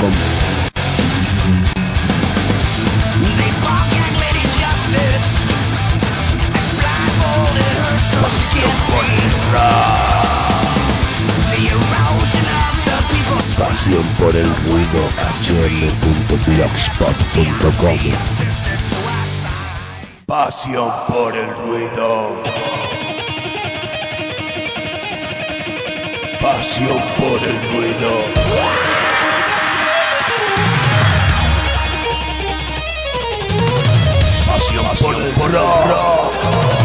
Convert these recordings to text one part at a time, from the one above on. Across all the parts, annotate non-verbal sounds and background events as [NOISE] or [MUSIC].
www.radiospot.com. Pasión por el ruido hm.blogspot.com Pasión por el ruido. Pasión por el ruido. Pasión por el.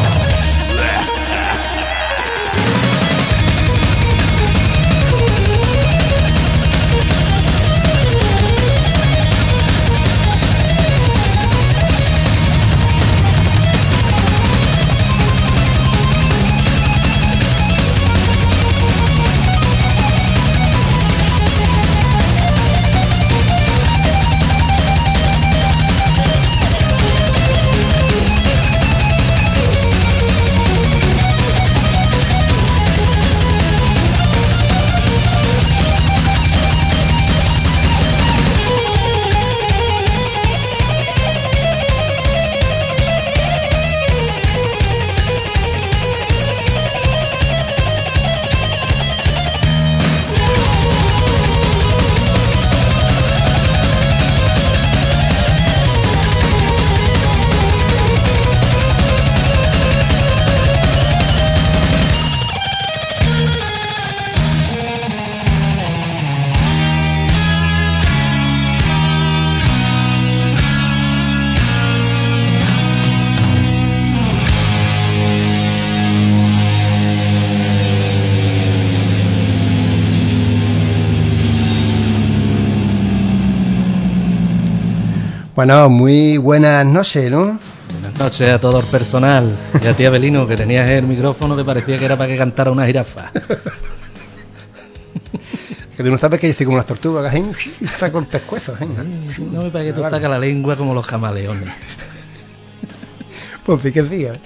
Bueno, muy buenas noches, ¿no? Buenas noches a todo el personal. Y a ti, Abelino, que tenías el micrófono que parecía que era para que cantara una jirafa. Que tú no sabes que yo como las tortugas, ¿eh? Saco el pescuezo, ¿eh? No me parece que tú sacas la lengua como los camaleones. Pues fíjate, ¿eh?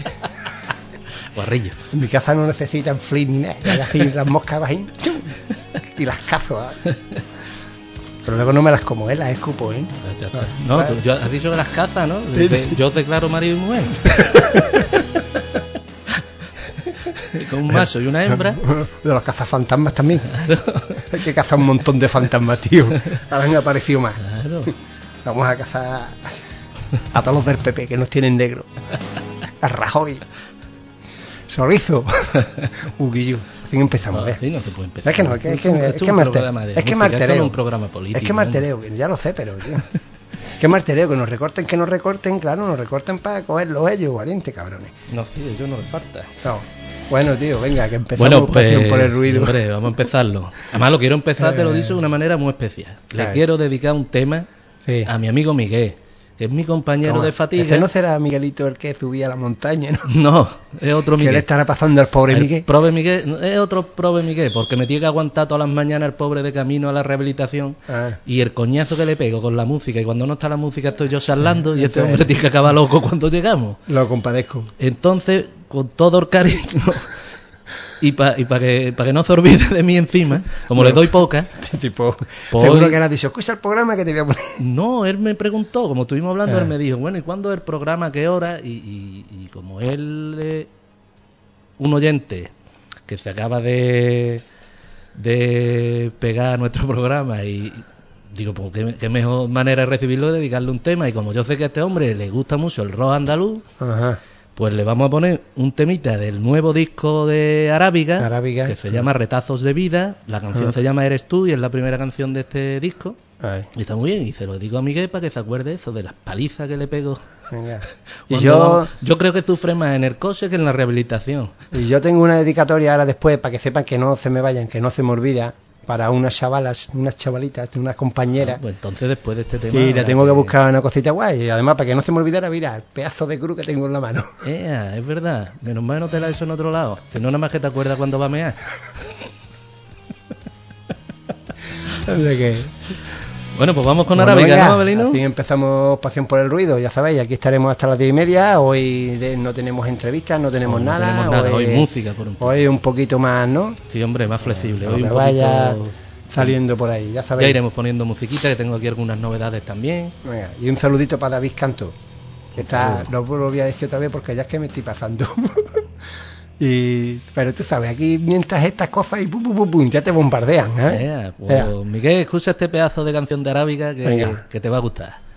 Guarrillo. En mi casa no necesitan flip ni nada. Así las moscas ¡chum! y las cazo. ¿eh? Pero luego no me las como, ¿eh? Las escupo, ¿eh? Ya está. No, tú, yo- has dicho que las cazas, ¿no? Yo declaro marido y mujer. [LAUGHS] Con un macho y una hembra. De los cazafantasmas también. [LAUGHS] Hay que cazar un montón de fantasmas, tío. Ahora han aparecido más. Claro. Vamos a cazar a todos los del PP que nos tienen negro. A Rajoy. Sorizo. [LAUGHS] Uguillo. Fin empezamos, ¿ves? Así no se puede empezar. Es que no, es que, es que, es que, es que martereo. un programa político. Es que martereo, ya lo sé, pero tío. Que martereo, que nos recorten, que nos recorten, claro, nos recorten para cogerlos ellos, valiente, cabrones. No, sí, de ello no le falta. No. Bueno, tío, venga, que empezamos Bueno, pues, por el ruido. hombre, vamos a empezarlo. Además, lo quiero empezar, te lo dice de una manera muy especial. Le Eh. quiero dedicar un tema Sí. a mi amigo Miguel, que es mi compañero Toma, de fatiga. Ese no será Miguelito el que subía a la montaña, ¿no? [LAUGHS] No, es otro ¿Qué le Miguel. estará pasando al pobre El Miguel? Prove Miguel es otro prove Miguel, porque me tiene que aguantar todas las mañanas el pobre de camino a la rehabilitación Ah. y el coñazo que le pego con la música. Y cuando no está la música estoy yo charlando y este hombre tiene que acabar loco cuando llegamos. Lo compadezco. Entonces, con todo el cariño y para que, pa que no se olvide de mí encima, como le doy poca, [LAUGHS] tipo, Pues seguro que le has dicho, escucha el programa que te voy a poner. [LAUGHS] no, él me preguntó, como estuvimos hablando, Ah. él me dijo, bueno, ¿y cuándo es el programa? ¿Qué hora? Y, y- y como él un oyente que se acaba de, de pegar a nuestro [LAUGHS] programa y digo, pues qué, qué mejor manera de recibirlo de dedicarle un tema y como yo sé que a este hombre le gusta mucho el rock andaluz, Ajá. Pues le vamos a poner un temita del nuevo disco de Arábiga, Arábiga. que se llama Retazos de Vida, la canción se llama Eres tú y es la primera canción de este disco. Ay, Y está muy bien, y se lo digo a Miguel para que se acuerde eso, de las palizas que le pego. [LAUGHS] Y yo, vamos- yo creo que sufre más en el coche que en la rehabilitación. y yo tengo una dedicatoria ahora después para que sepan que no se me vayan, que no se me olvida, para unas chavalas, unas chavalitas, unas compañeras. Pues entonces después de este tema... y le tengo que buscar una cosita guay. Y además, para que no se me olvidara, mira, el pedazo de cruz que tengo en la mano. [LAUGHS] Ea, es verdad, menos mal no te la hecho en otro lado. Si no, nada más que te acuerdas cuando va a mear. [LAUGHS] Sea que- bueno, pues vamos con bueno, Arábiga, ¿no, Abelino? Así empezamos Pasión por el Ruido, ya sabéis, aquí estaremos hasta las diez y media. Hoy no tenemos entrevistas, no tenemos, nada, tenemos nada. Hoy, hoy música, por un poco. Hoy un poquito más, ¿no? Sí, hombre, más flexible. Bueno, hoy un vaya poquito... saliendo por ahí, ya sabéis. Ya iremos poniendo musiquita, que tengo aquí algunas novedades también. Venga, y un saludito para David Canto. Que está, no lo voy a decir otra vez porque ya es que me estoy pasando. [LAUGHS] Y, pero tú sabes, aquí mientras estas cosas y pum, pum, pum, ya te bombardean. ¿eh? Pues, Miguel, escucha este pedazo de canción de Arábiga que, que te va a gustar.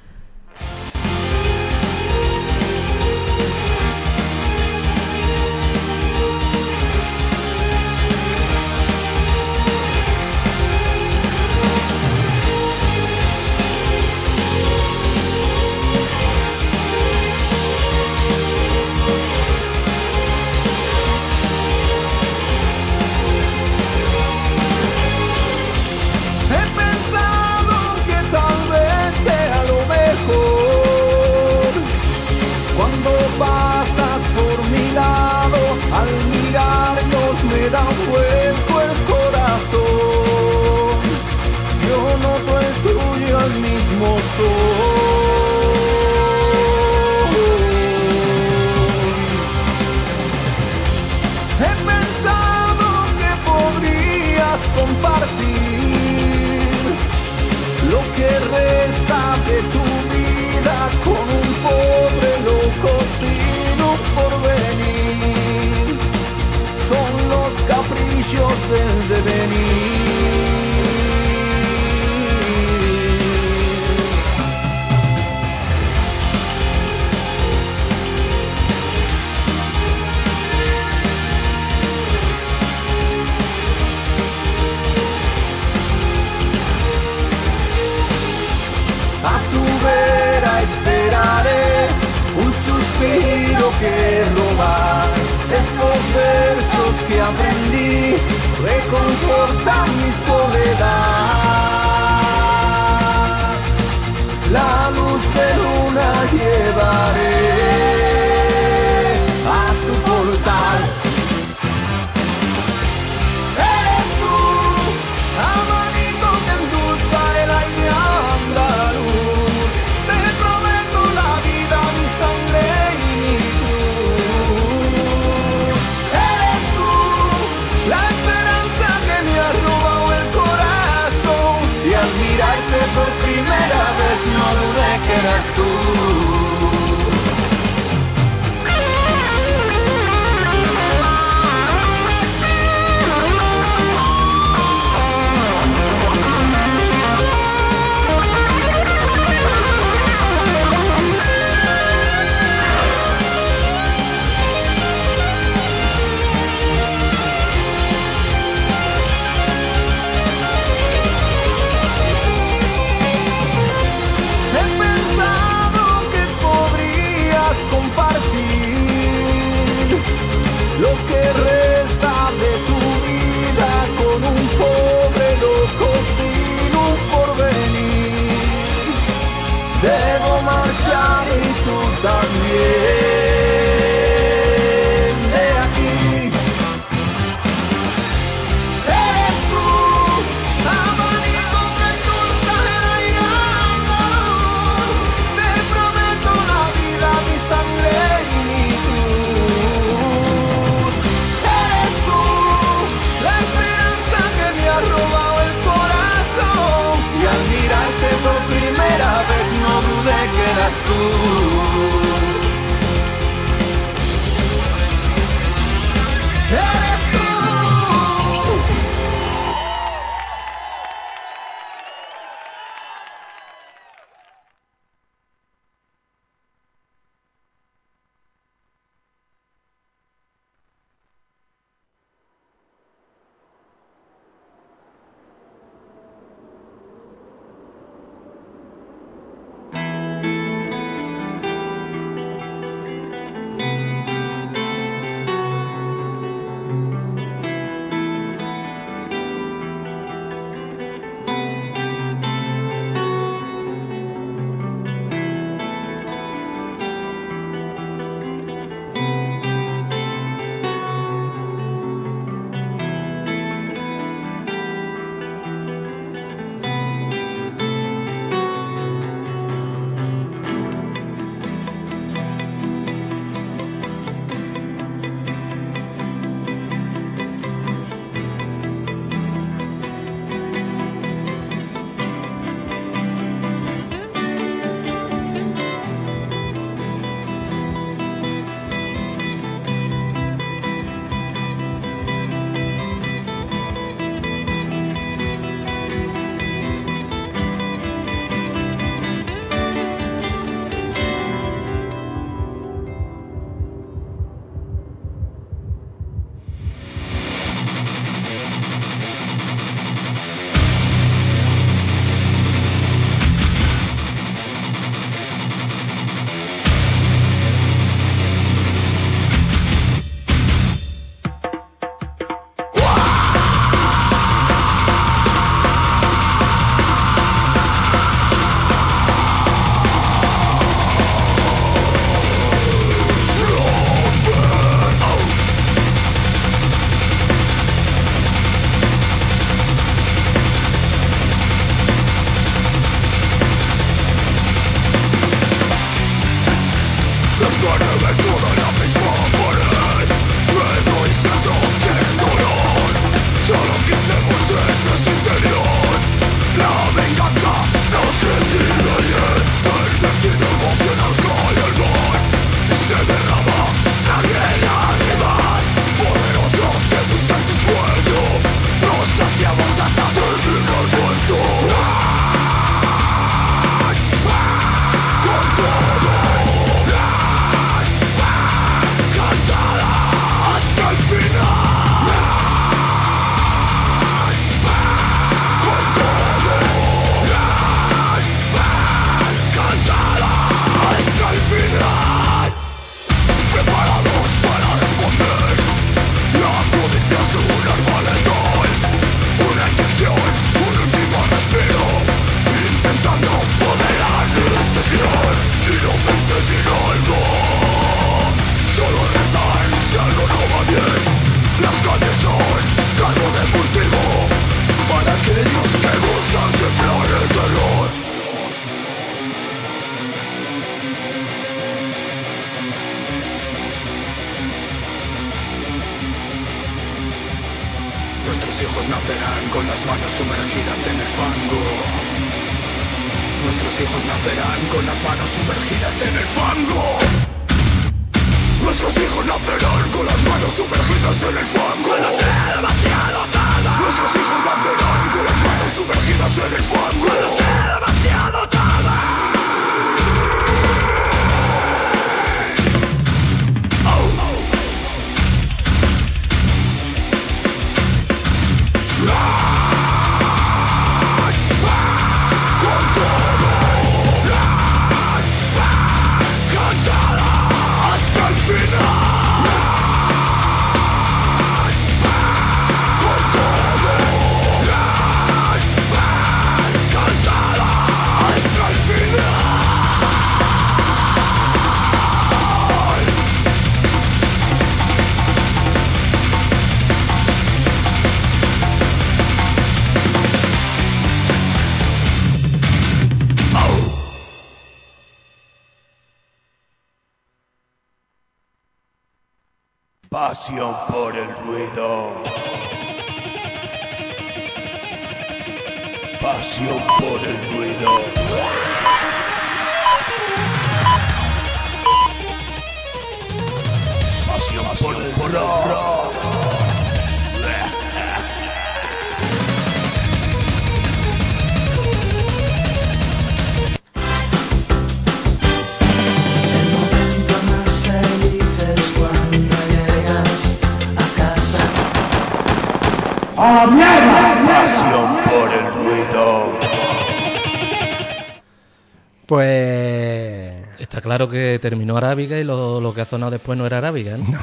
Terminó Arábiga y lo, lo que ha sonado después no era Arábiga, ¿no?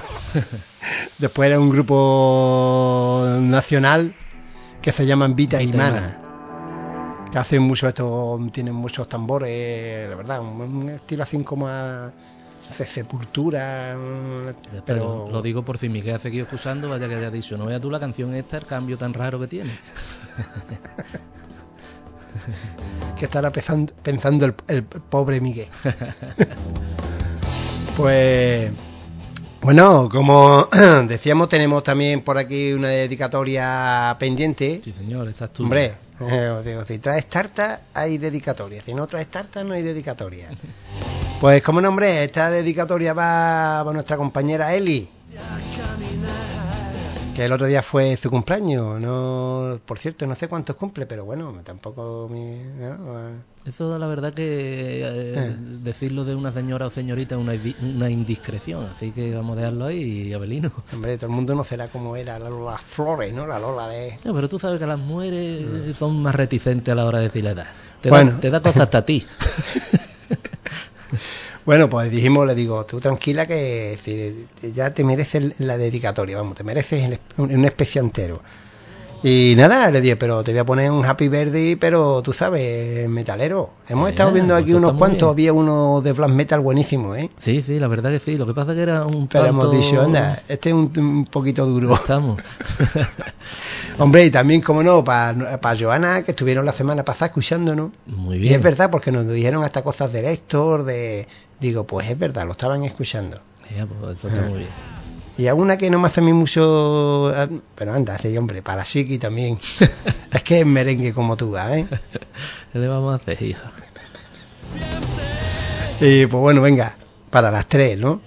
[LAUGHS] Después era un grupo nacional que se llaman Vita y Vita y Mana. Que hacen mucho esto, tienen muchos tambores, la verdad, un, un estilo así como a sepultura. Pero lo digo por si Miguel ha seguido excusando, vaya que haya dicho, no veas tú la canción esta, el cambio tan raro que tiene. [LAUGHS] que estará pensando, pensando el, el pobre Miguel. [LAUGHS] pues bueno, como [CLEARS THROAT] decíamos, tenemos también por aquí una dedicatoria pendiente. Sí, señor, esa es tuya. Hombre, eh, os digo, si traes tarta hay dedicatoria, si no traes tarta no hay dedicatoria. [LAUGHS] Pues como nombre, esta dedicatoria va a nuestra compañera Eli. Que el otro día fue su cumpleaños, no, por cierto, no sé cuántos cumple, pero bueno, tampoco mi, ¿no? Eso la verdad que eh, Eh. decirlo de una señora o señorita es una, indiscreción, así que vamos a dejarlo ahí, Abelino. [LAUGHS] Hombre, todo el mundo no será como era la Lola Flores, ¿no? La Lola de... No, pero tú sabes que las mujeres eh, son más reticentes a la hora de decir la edad. Te, Bueno. da, te da cosas hasta a ti. [LAUGHS] Bueno, pues dijimos, le digo, tú tranquila que decir, ya te mereces la dedicatoria, vamos, te mereces un, especie entero. Y nada, le dije, pero te voy a poner un Happy Birthday, pero tú sabes, metalero. Hemos estado viendo aquí unos cuantos, bien. había uno de black metal buenísimo, ¿eh? Sí, sí, la verdad que sí. Lo que pasa que era un Pero tanto... hemos dicho, anda, este es un, un poquito duro. Estamos. [LAUGHS] Hombre, y también, como no, para Joana, que estuvieron la semana pasada escuchándonos. Muy Y bien. es verdad, porque nos dijeron hasta cosas de Héctor, de... Digo, pues es verdad, lo estaban escuchando. Ya, pues eso está muy bien. Y a una que no me hace a mí mucho... Pero anda, sí, hombre, para Siki también. [LAUGHS] es que es merengue como tú, ¿eh? ¿Qué le vamos a hacer, hija? Y pues bueno, venga, para las tres, ¿no?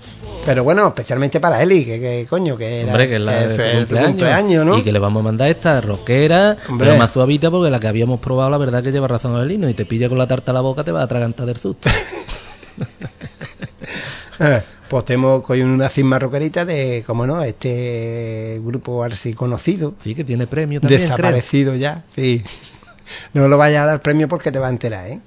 Pero bueno, especialmente para Eli, que, que coño, que era Hombre, que es la el cumpleaños. cumpleaños, ¿no? Y que le vamos a mandar esta Hombre. pero más suavita porque la que habíamos probado, la verdad que lleva razón Abelino. Y te pilla con la tarta a la boca, te va a atragantar del susto. [LAUGHS] Eh, pues tenemos con una cisma rockerita de, como no, este grupo así conocido, Sí, que tiene premio también, creo. desaparecido ya, sí. [LAUGHS] No lo vayas a dar premio porque te va a enterar, ¿eh?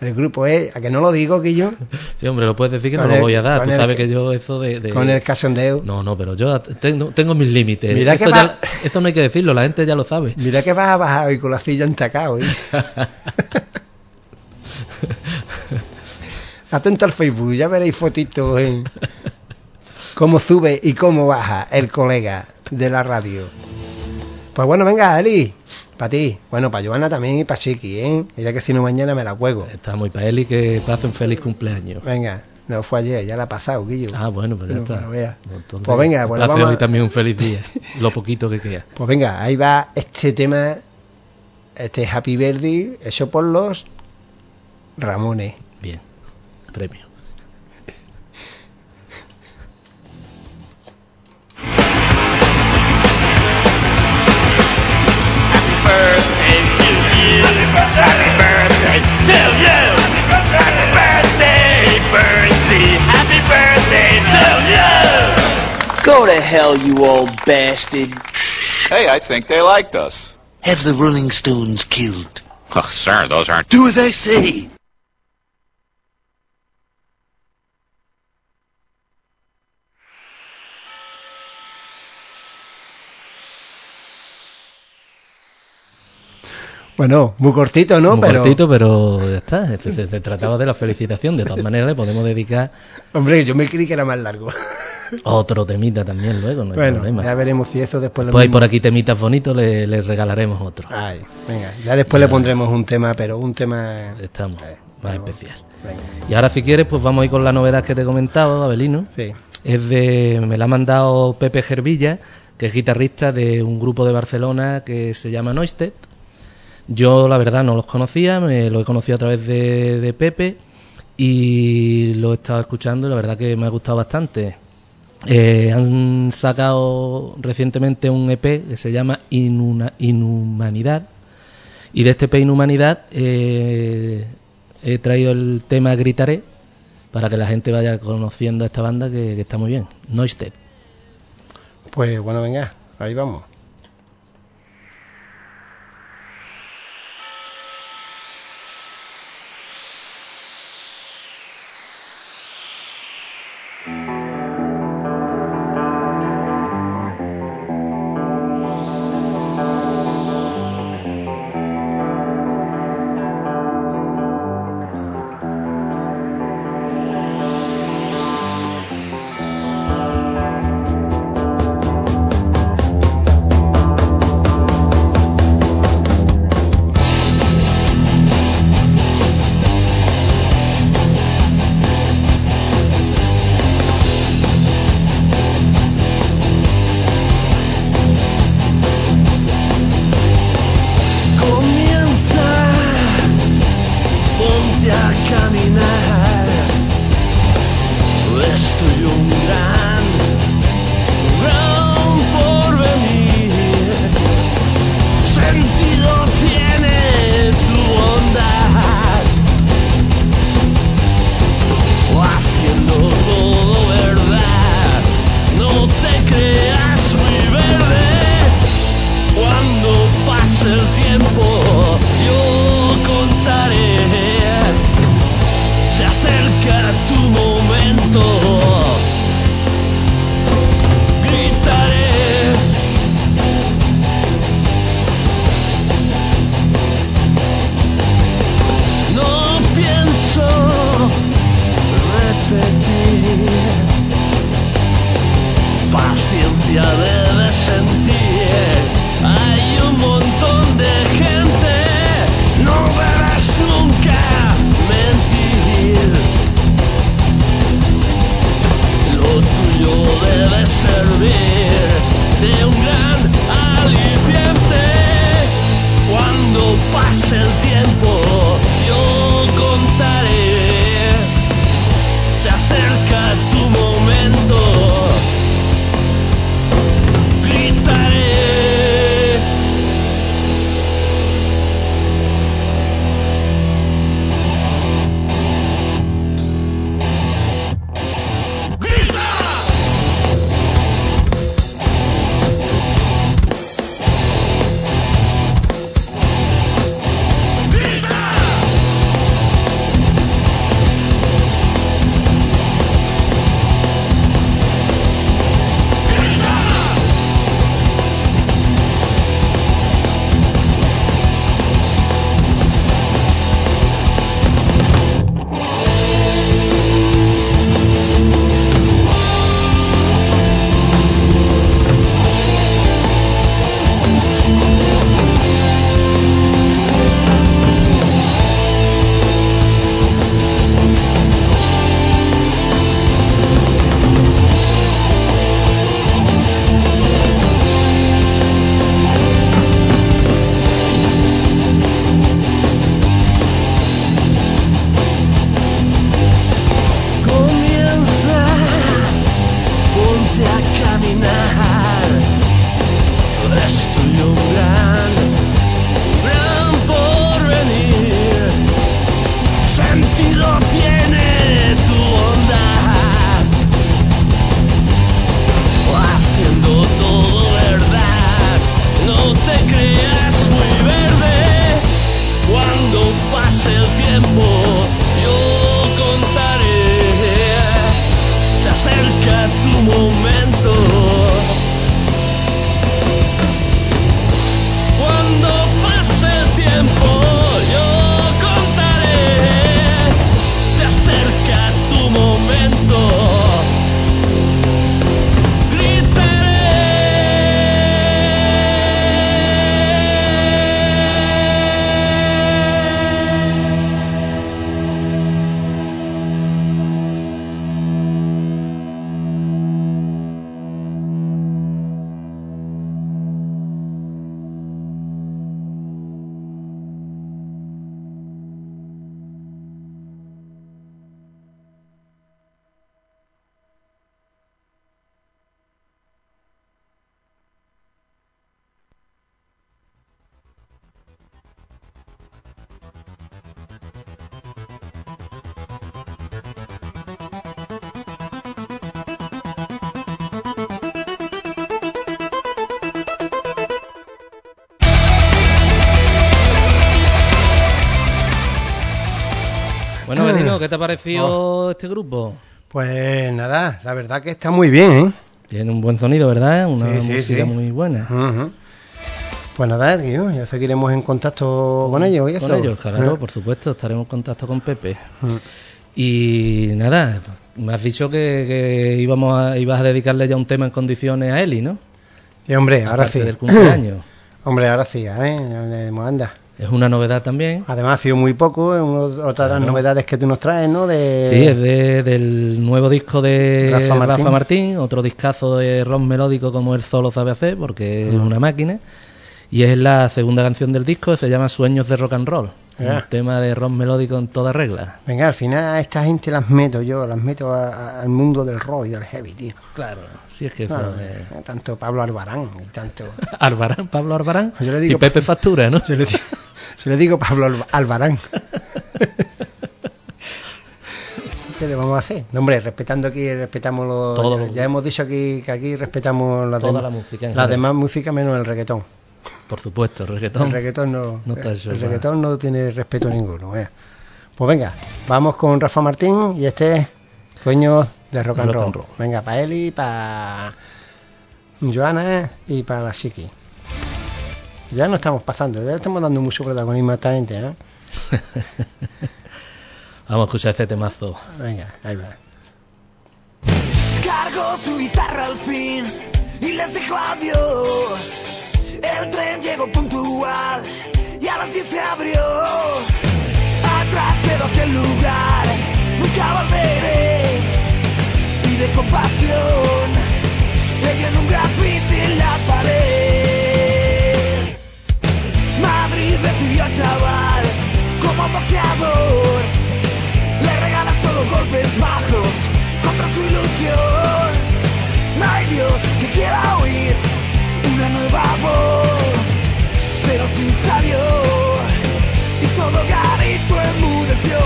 El grupo es, a que no lo digo, que yo, [LAUGHS] Sí, hombre, lo puedes decir que no Con lo el- voy a dar. Tú el sabes que- yo eso de... de- con el casondeo. No, no, pero yo tengo, tengo mis límites. Mira Esto, que ya- va- esto no hay que decirlo, la gente ya lo sabe. Mira que vas a bajar hoy con la silla entacada, ¿eh? [LAUGHS] Atento al Facebook, ya veréis fotitos en cómo sube y cómo baja el colega de la radio. Pues bueno, venga, Eli, para ti. Bueno, para Joana también y para Chiqui, ¿eh? Mira que si no mañana me la juego. Está muy para y que pase un feliz cumpleaños. Venga, no fue ayer, ya la ha pasado, Guillo. Ah, bueno, pues ya No, está. veas. Entonces, Pues venga, bueno, vamos hoy a- también un feliz día. Lo poquito que queda. Pues venga, ahí va este tema, este Happy Birthday, hecho por los Ramones. Bien, premio. birthday to you. Happy birthday to you. Happy birthday, Bernsey. Happy birthday to you. Go to hell, you old bastard. Hey, I think they liked us. Have the Rolling Stones killed. Oh, sir, those aren't. Do as I say. Bueno, muy cortito, ¿no? Muy pero, cortito, pero ya está. Se, se- se trataba de la felicitación. De todas maneras, le podemos dedicar hombre, yo me creí que era más largo. otro temita también luego, no hay bueno, problema. ya veremos si eso después lo Pues mismo- por aquí temitas bonitos, le, le regalaremos otro. Ay, venga, ya después le pondremos un tema, pero un tema... Estamos, Eh, más vamos. especial. Venga, Y ahora si quieres, pues vamos a ir con la novedad que te he comentado, Abelino. sí. Es de, me la ha mandado Pepe Gervilla, que es guitarrista de un grupo de Barcelona que se llama Noisted. Yo la verdad no los conocía, me lo he conocido a través de, Pepe y lo he estado escuchando la verdad que me ha gustado bastante. Eh, han sacado recientemente un EP que se llama Inhumanidad y de este EP Inhumanidad eh, he traído el tema Gritaré para que la gente vaya conociendo a esta banda que, que está muy bien. Noisted. Pues bueno, venga, ahí vamos. Te ha parecido este grupo? Pues nada, la verdad que está muy bien, ¿eh? Tiene un buen sonido, ¿verdad? Una Sí, sí, música sí. muy buena. Pues nada, tío, ya seguiremos en contacto con ellos. ¿y Con eso? ellos, claro, ¿Eh? por supuesto, estaremos en contacto con Pepe. Mm. Y nada, me has dicho que, que íbamos a, ibas a dedicarle ya un tema en condiciones a Eli, ¿no? Y hombre, ahora Aparte sí. del cumpleaños. [CLEARS THROAT] hombre, ahora sí, ¿eh? Anda. Es una novedad también. Además ha sido muy poco, es otra de las novedades que tú nos traes, ¿no? De... Sí, es de- del nuevo disco de Rafa Rafa Martín. Otro discazo de rock melódico como él solo sabe hacer, porque es una máquina. Y es la segunda canción del disco, se llama Sueños de Rock and Roll. Ya. Un tema de rock melódico en toda regla. Venga, al final a esta gente las meto yo, las meto a- a- al mundo del rock y del heavy, tío. Claro, si es que eh, Tanto Pablo Albarán y tanto... [LAUGHS] Albarán, Pablo Albarán Yo le digo- y Pepe Factura, ¿no? Se le, di- se le digo Pablo Alba- Albarán. [LAUGHS] ¿Qué le vamos a hacer? No, hombre, respetando aquí, respetamos los... Todo ya, ya hemos dicho aquí que aquí respetamos la Toda la música La general. demás música menos el reggaetón. Por supuesto, el reggaetón. El reggaetón no, No está el, va. reggaetón no tiene respeto ninguno. Pues venga, vamos con Rafa Martín y este es Sueños de Rock and, Rock roll. and roll. Venga, para Eli, para Joana y para la Chiqui. Ya no estamos pasando, ya estamos dando mucho protagonismo a esta gente. ¿eh? [LAUGHS] Vamos a escuchar este temazo. Venga, ahí va. Cargo su guitarra al fin y les dijo adiós. El tren llegó puntual y a las 10 se abrió. Atrás quedó aquel lugar, nunca volveré. Pide compasión, leí en un grafiti en la pared. Recibió al chaval como boxeador. Le regala solo golpes bajos contra su ilusión. No hay Dios que quiera oír una nueva voz, pero fin salió y todo garito enmudeció.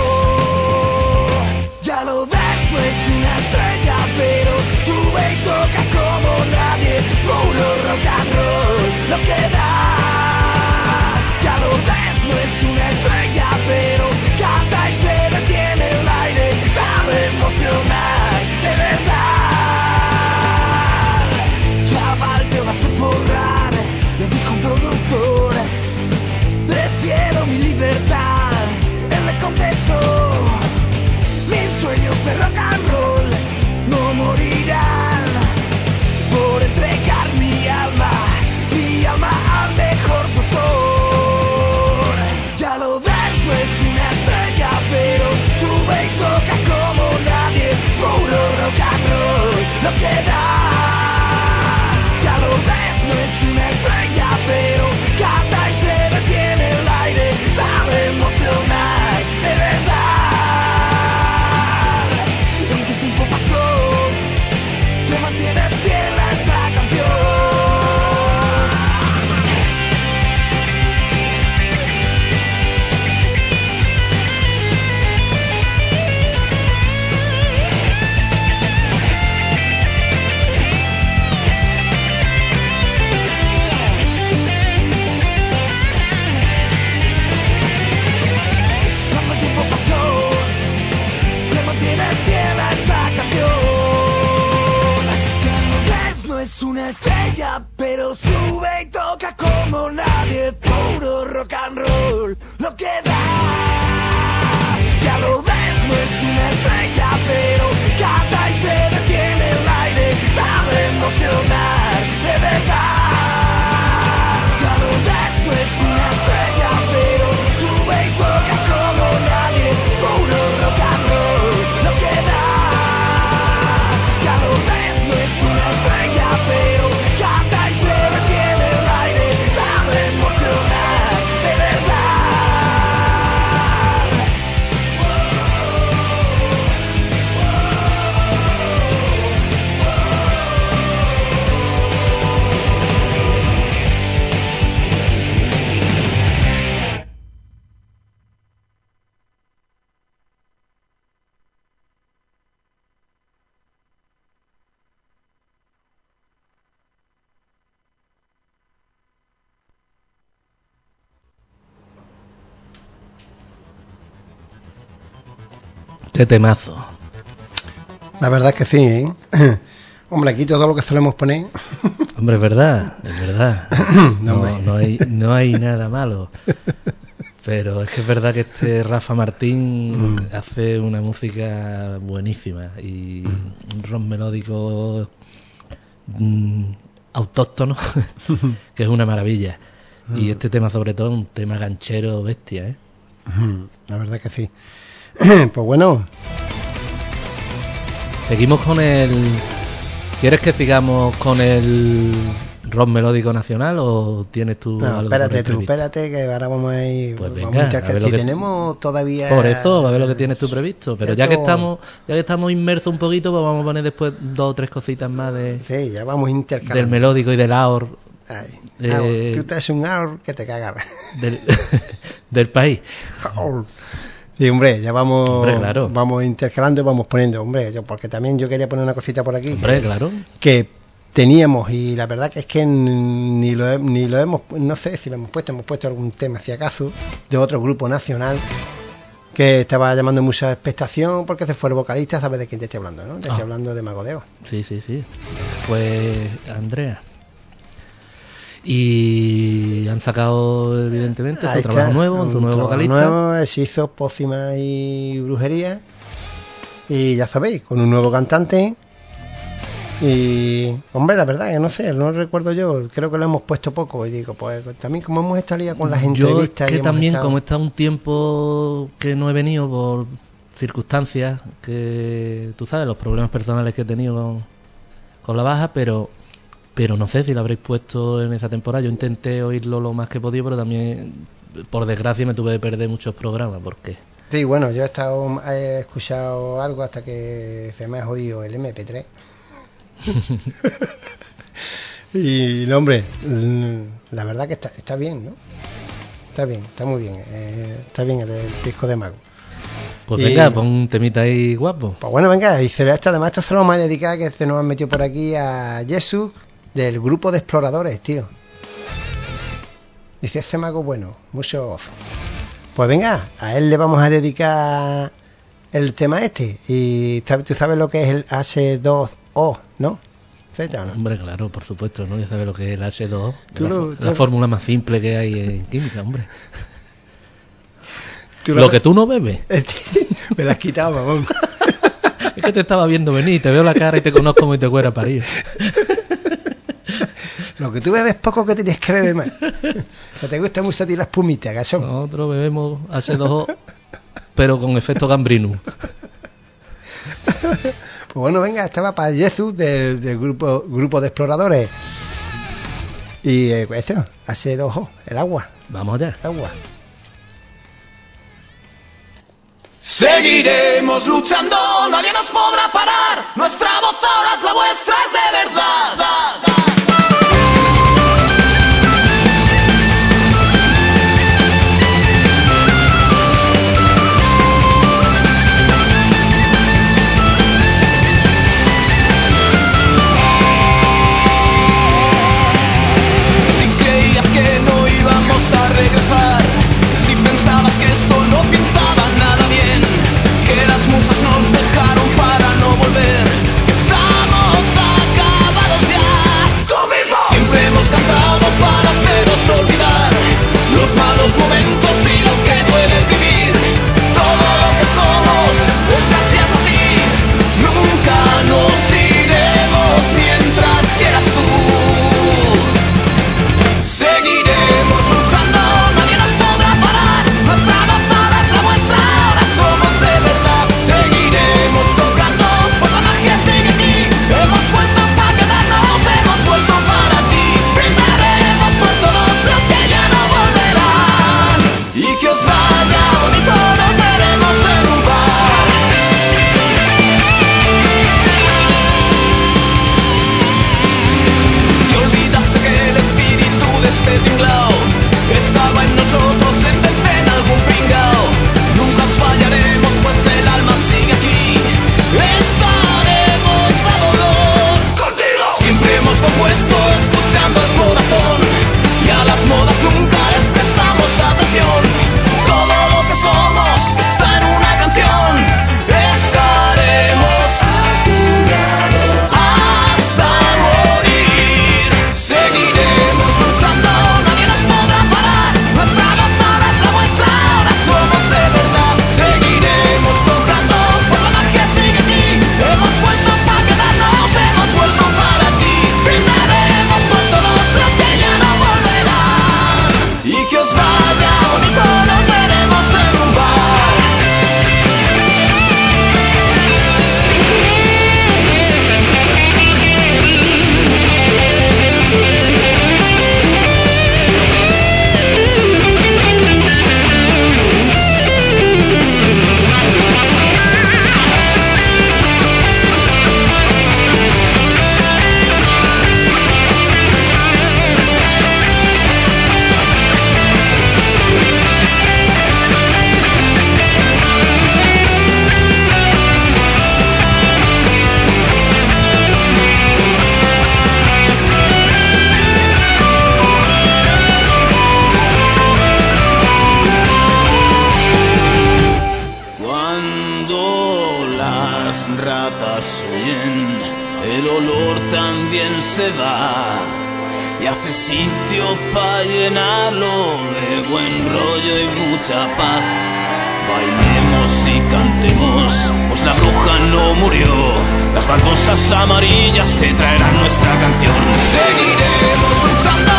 Ya lo no es una estrella, pero sube y toca como nadie. Puro rock and roll, lo que da. Es una estrella, pero una estrella, pero sube y toca como nadie. Puro rock and roll, lo que da. Ya lo ves, no es una estrella, pero canta y se detiene el aire. Sabe emocionar, de verdad. Qué temazo. La verdad es que sí, ¿eh? [CLEARS THROAT] Hombre, aquí todo lo que solemos poner. [LAUGHS] Hombre, es verdad, es verdad. [CLEARS THROAT] No, No, hay, no hay nada malo. Pero es que es verdad que este Rafa Martín Mm. hace una música buenísima y un rock melódico mm, autóctono [LAUGHS] que es una maravilla. Mm. Y este tema sobre todo un tema ganchero bestia, ¿eh? La verdad es que sí. [LAUGHS] Pues bueno, Seguimos con el... ¿Quieres que sigamos con el rock melódico nacional o tienes tú no, algo espérate tú, espérate que ahora vamos a ir. Pues vamos a a ver lo Si que- tenemos todavía. Por eso, a ver lo que tienes tú previsto. Pero ya que estamos, ya que estamos inmersos un poquito, pues vamos a poner después dos o tres cositas más de, Sí, ya vamos intercalando. del melódico y del aor Ay, Eh, tú te haces un aur que te cagas. del, [LAUGHS] del país. Aur. Sí, hombre, ya vamos, Hombre, claro. vamos intercalando y vamos poniendo, hombre, yo porque también yo quería poner una cosita por aquí Hombre, claro. que teníamos y la verdad que es que ni lo, ni lo hemos, no sé si lo hemos puesto, hemos puesto algún tema si acaso de otro grupo nacional que estaba llamando mucha expectación porque se fue el vocalista, sabes de quién te estoy hablando, ¿no? Te estoy Ah. hablando de Magodeo. Sí, sí, sí. Fue Andrea. Y han sacado, evidentemente, su trabajo nuevo, su nuevo vocalista. nuevo, hechizo, pócima y brujería. Y ya sabéis, con un nuevo cantante. Y, hombre, la verdad que no sé, no recuerdo yo, creo que lo hemos puesto poco. Y digo, pues también como hemos estado con las Yo es entrevistas. que también, estado- como está un tiempo que no he venido por circunstancias, que tú sabes, los problemas personales que he tenido con, con la baja, pero pero no sé si lo habréis puesto en esa temporada. Yo intenté oírlo lo más que podía, pero también, por desgracia, me tuve que perder muchos programas, porque Sí, bueno, yo he, estado, he escuchado algo hasta que se me ha jodido el MP3. [LAUGHS] [LAUGHS] y, no, hombre, la verdad que está, está bien, ¿no? Está bien, está muy bien. eh, está bien el, el disco de Mago. pues Y- venga, pon un temita ahí guapo. Pues bueno, venga, y se ve esto, además esto se lo vamos a dedicar que se nos han metido por aquí a Jesús del grupo de exploradores, tío. Dice ese mago bueno, mucho ozo. Pues venga, a él le vamos a dedicar el tema este. Y tú sabes lo que es el H2O, ¿no? Z, ¿o no? Hombre, claro, por supuesto, ¿no? Ya sabes lo que es el H2O. Tú la, lo- tú la fórmula más simple que hay en [LAUGHS] química, hombre. Lo que tú no bebes. [LAUGHS] Me lo has quitado, mamón. [LAUGHS] Es que te estaba viendo venir, te veo la cara y te conozco como y te cuera parir. Lo que tú bebes poco que tienes que beber más. [LAUGHS] Que te gusta mucho a ti la espumita, gachón. Nosotros bebemos H2O, pero con efecto gambrinum. Pues bueno, venga, estaba para Jesús del, del grupo, grupo de exploradores. Y eh, pues esto, H2O, el agua, Vamos allá. el agua. Seguiremos luchando, nadie nos podrá parar. Nuestra voz ahora es la vuestra, es de verdad. Si Las baldosas amarillas te traerán nuestra canción. Seguiremos luchando,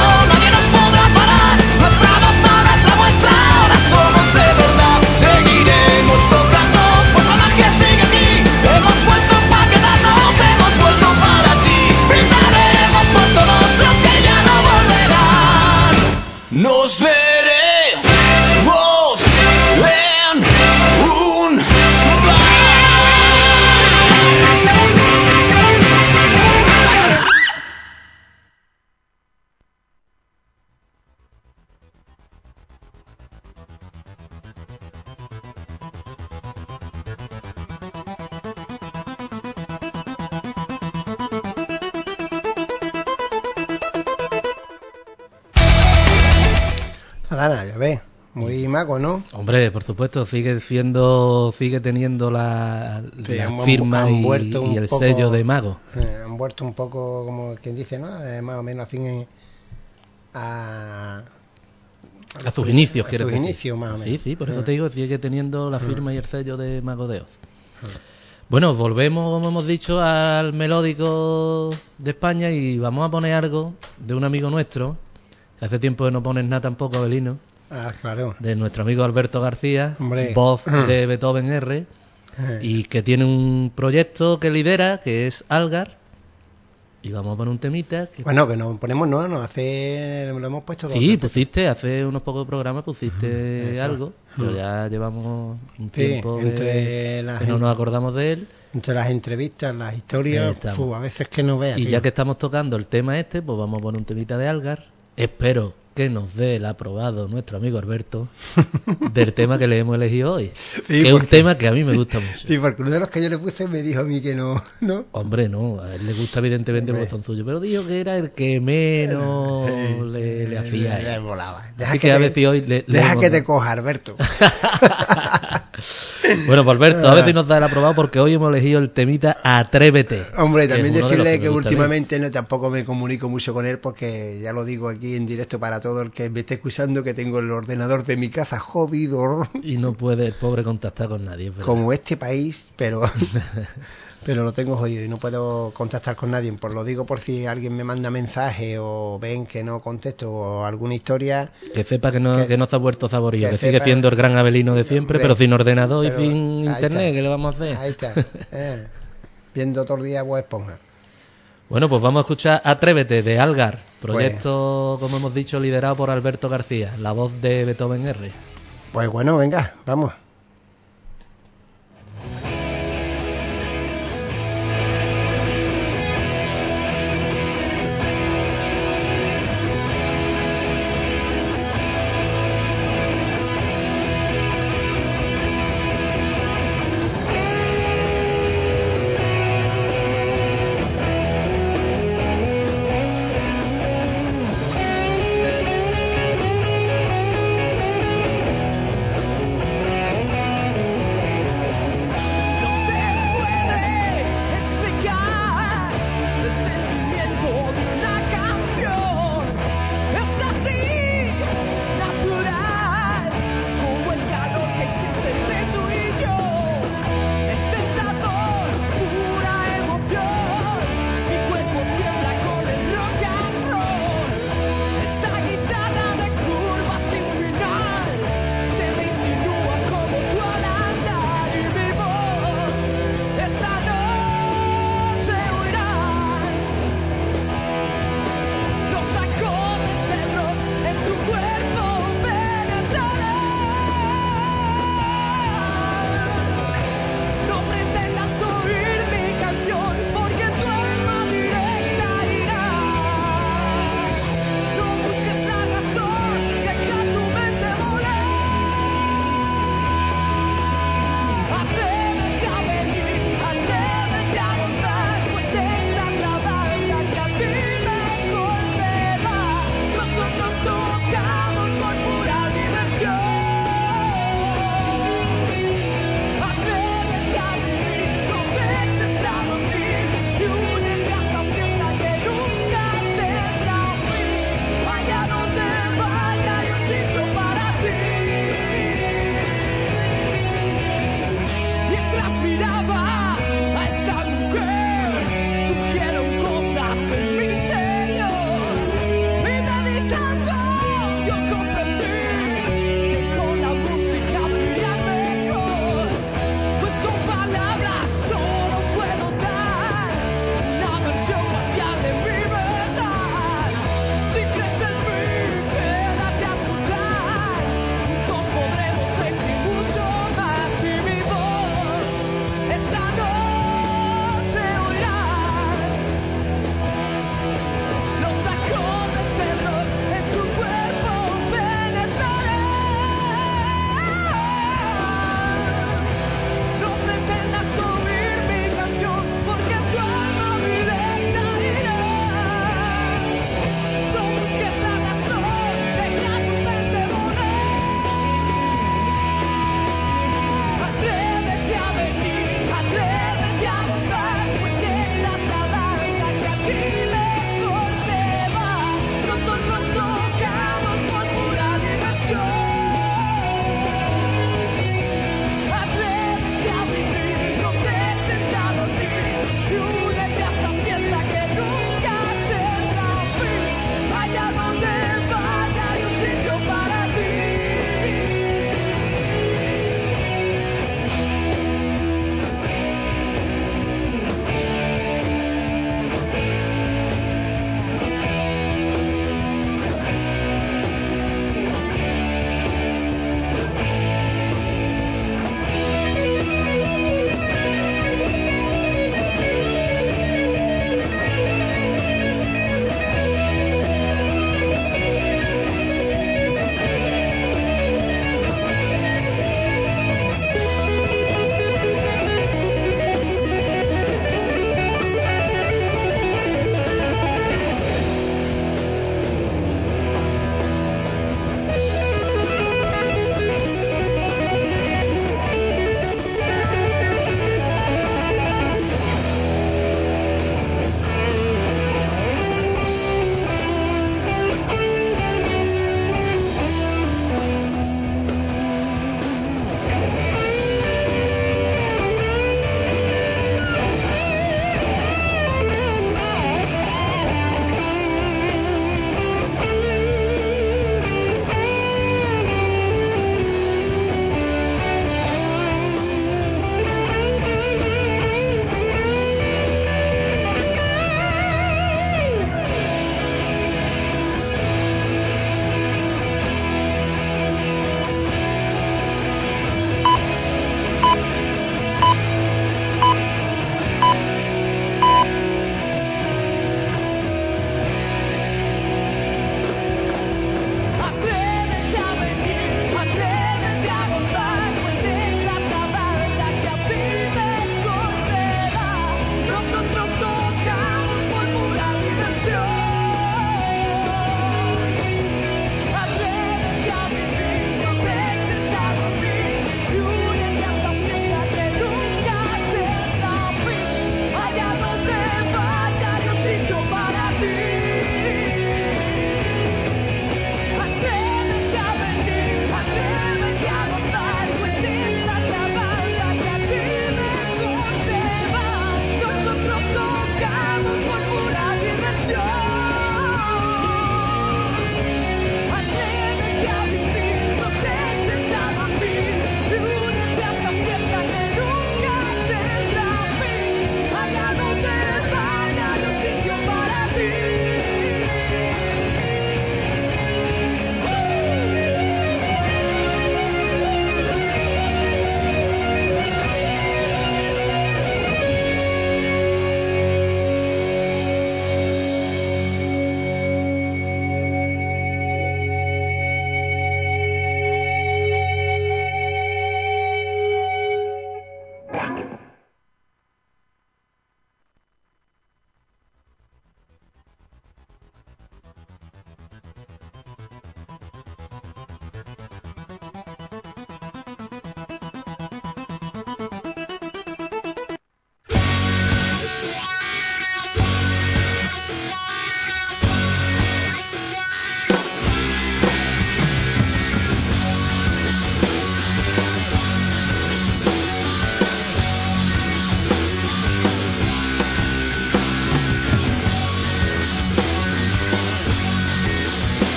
mago, ¿no? Hombre, por supuesto, sigue siendo, sigue teniendo la, Sí, la han- firma han y, el poco- sello de mago. Eh, han vuelto un poco, como quien dice, ¿no? Eh, más o menos a fin en- a... A sus inicios, a quiero decir. inicios, más o Sí, menos. sí, por eso Eh. te digo, sigue teniendo la firma y el sello de Mago de Oz. Bueno, volvemos, como hemos dicho, al melódico de España y vamos a poner algo de un amigo nuestro, que hace tiempo que no pones nada tampoco, Abelino, Ah, claro. de nuestro amigo Alberto García, Hombre. voz de Beethoven R, Eh, y que tiene un proyecto que lidera, que es Algar, y vamos a poner un temita que Bueno, que nos ponemos, no, no, hace... Lo hemos puesto Sí, veces. pusiste, hace unos pocos programas pusiste algo, pero ya llevamos un Sí, tiempo que- entre que no nos acordamos de él. Entre las entrevistas, las historias, a veces que no veas. Y tío. ya que estamos tocando el tema este, pues vamos a poner un temita de Algar. Espero que nos dé el aprobado nuestro amigo Alberto del tema que le hemos elegido hoy. [LAUGHS] Sí, que es un tema que a mí me gusta [LAUGHS] mucho. Sí, porque uno de los que yo le puse me dijo a mí que no, [LAUGHS] ¿no? Hombre, no, a él le gusta evidentemente el Hombre. bozón suyo, pero dijo que era el que menos le, le hacía. Le volaba. Así que a si hoy le- deja hemos- que te coja, Alberto. Bueno, pues Alberto, a ver si nos da el aprobado porque hoy hemos elegido el temita Atrévete. Hombre, también de decirle que, últimamente no tampoco me comunico mucho con él porque ya lo digo aquí en directo para todo el que me esté escuchando que tengo el ordenador de mi casa jodido Y no puede el pobre contactar con nadie. verdad. como este país, pero [LAUGHS] pero lo tengo jodido y no puedo contactar con nadie. Pues lo digo por si alguien me manda mensaje o ven que no contesto o alguna historia. Que sepa que no, Que- que no está vuelto saborío, que que, sigue siendo el gran Abelino de siempre, Hombre, pero sin ordenador pero y sin internet, está. ¿qué le vamos a hacer? Ahí está. eh, viendo todo el día Bob Esponja. Bueno, pues vamos a escuchar Atrévete de Algar, Pues- proyecto, como hemos dicho, liderado por Alberto García, la voz de Beethoven R. Pues bueno, venga, vamos.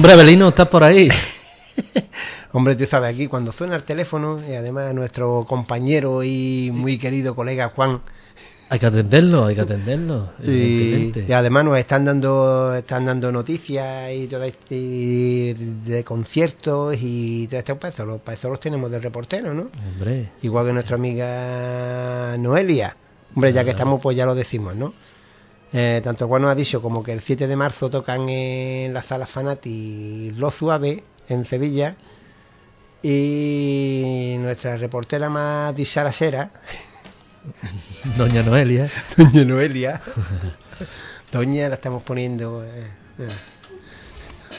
Hombre, Abelino, estás por ahí. [LAUGHS] Hombre, tú sabes, aquí cuando suena el teléfono, y además nuestro compañero y muy querido colega Juan, Hay que atenderlo, hay que atenderlo. y, y además nos están dando están dando noticias y todo esto, y de conciertos y de estos para eso, los, eso los tenemos de reportero, ¿no? Hombre, Igual que nuestra amiga Noelia. Hombre, ya que estamos, pues ya lo decimos, ¿no? Eh, tanto Juan nos ha dicho como que el 7 de marzo tocan en la sala Fanati Lo Suave, en Sevilla. Y nuestra reportera más disarasera, [LAUGHS] Doña Noelia. [LAUGHS] Doña Noelia. Doña la estamos poniendo. eh, eh.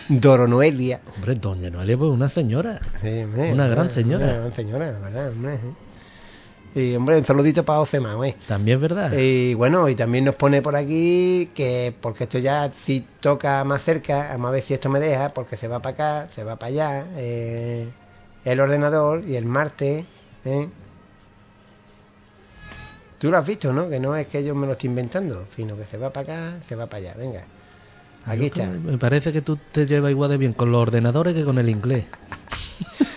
Doro Noelia. Hombre, Doña Noelia, pues una señora. Sí, hombre, Una gran señora. Una gran señora, la verdad. hombre. Y hombre, un saludito para Ocema, eh. También es verdad. Y bueno, y también nos pone por aquí que, porque esto ya si toca más cerca, vamos a ver si esto me deja, porque se va para acá, se va para allá, eh, el ordenador y el martes, ¿eh? Tú lo has visto, ¿no? Que no es que yo me lo estoy inventando, sino que se va para acá, se va para allá, venga. Aquí Yo está. Me parece que tú te llevas igual de bien con los ordenadores que con el inglés. [LAUGHS]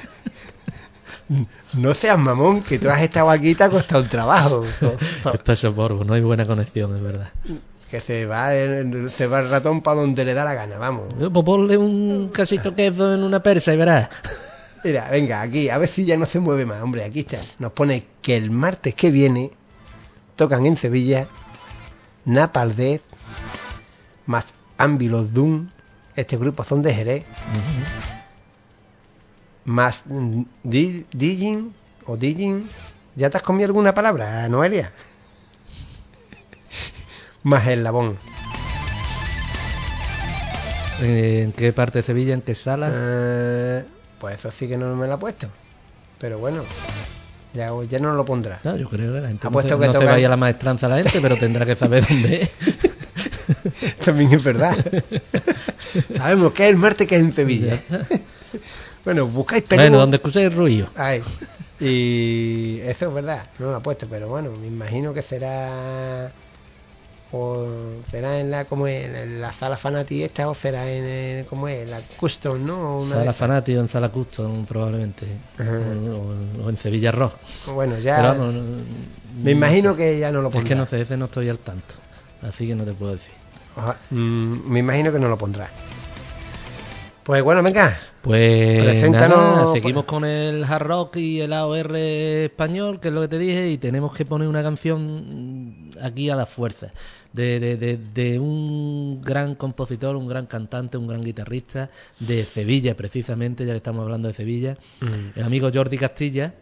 No seas mamón, que tú has estado aquí y te ha costado el trabajo. Es peso polvo, no hay buena conexión, es verdad. que se va, el, se va el ratón para donde le da la gana, vamos. Pues ponle un casito queso en una persa y verás. Mira, venga, aquí, a ver si ya no se mueve más, hombre, aquí está. Nos pone que el martes que viene tocan en Sevilla Napaldez más Ámbilos Doom, este grupo son de Jerez, más Di- Digin o Digin, ¿ya te has comido alguna palabra, Noelia? [LAUGHS] más el Labón. ¿En qué parte de Sevilla? ¿En qué sala? Eh, pues eso sí que no me lo ha puesto. Pero bueno, ya, ya no lo pondrá. No, yo creo que la gente Ha no, se, puesto que no se tocan- vaya a la maestranza la gente, pero tendrá que saber dónde es. [LAUGHS] También es verdad. [LAUGHS] Sabemos que es el martes que es en Sevilla. Bueno, buscáis Perú. Bueno, donde escuchéis el ruido. Ay, y eso es verdad, no lo ha puesto, pero bueno, me imagino que será. O será en la como es, en la sala Fanati esta o será en, el- como es la Custom, ¿no? Una Sala. Fanati o en Sala Custom, probablemente. O, o en Sevilla Rock. Bueno, ya. Pero vamos, no- me imagino que ya no lo Es pondrá. que no sé, ese no estoy al tanto. Así que no te puedo decir. Mm, me imagino que no lo pondrá. Pues bueno, venga. Pues Preséntanos, nada, pues- seguimos con el hard rock y el AOR español, que es lo que te dije, y tenemos que poner una canción aquí a la fuerza. De, de, de, de un gran compositor, un gran cantante, un gran guitarrista de Sevilla, precisamente, ya que estamos hablando de Sevilla, el amigo Jordi Castilla,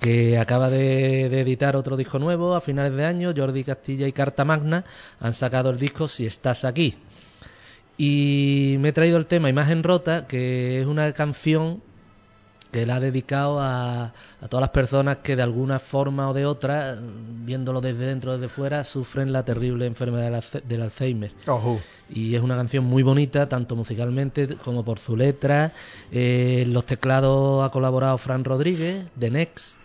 que acaba de, de editar otro disco nuevo a finales de año. Jordi Castilla y Carta Magna han sacado el disco Si estás aquí. Y me he traído el tema Imagen Rota, que es una canción que él ha dedicado a, a todas las personas que de alguna forma o de otra, viéndolo desde dentro o desde fuera, sufren la terrible enfermedad del Alzheimer. Ojo. Y es una canción muy bonita, tanto musicalmente como por su letra. Eh, en los teclados ha colaborado Fran Rodríguez, de Nex.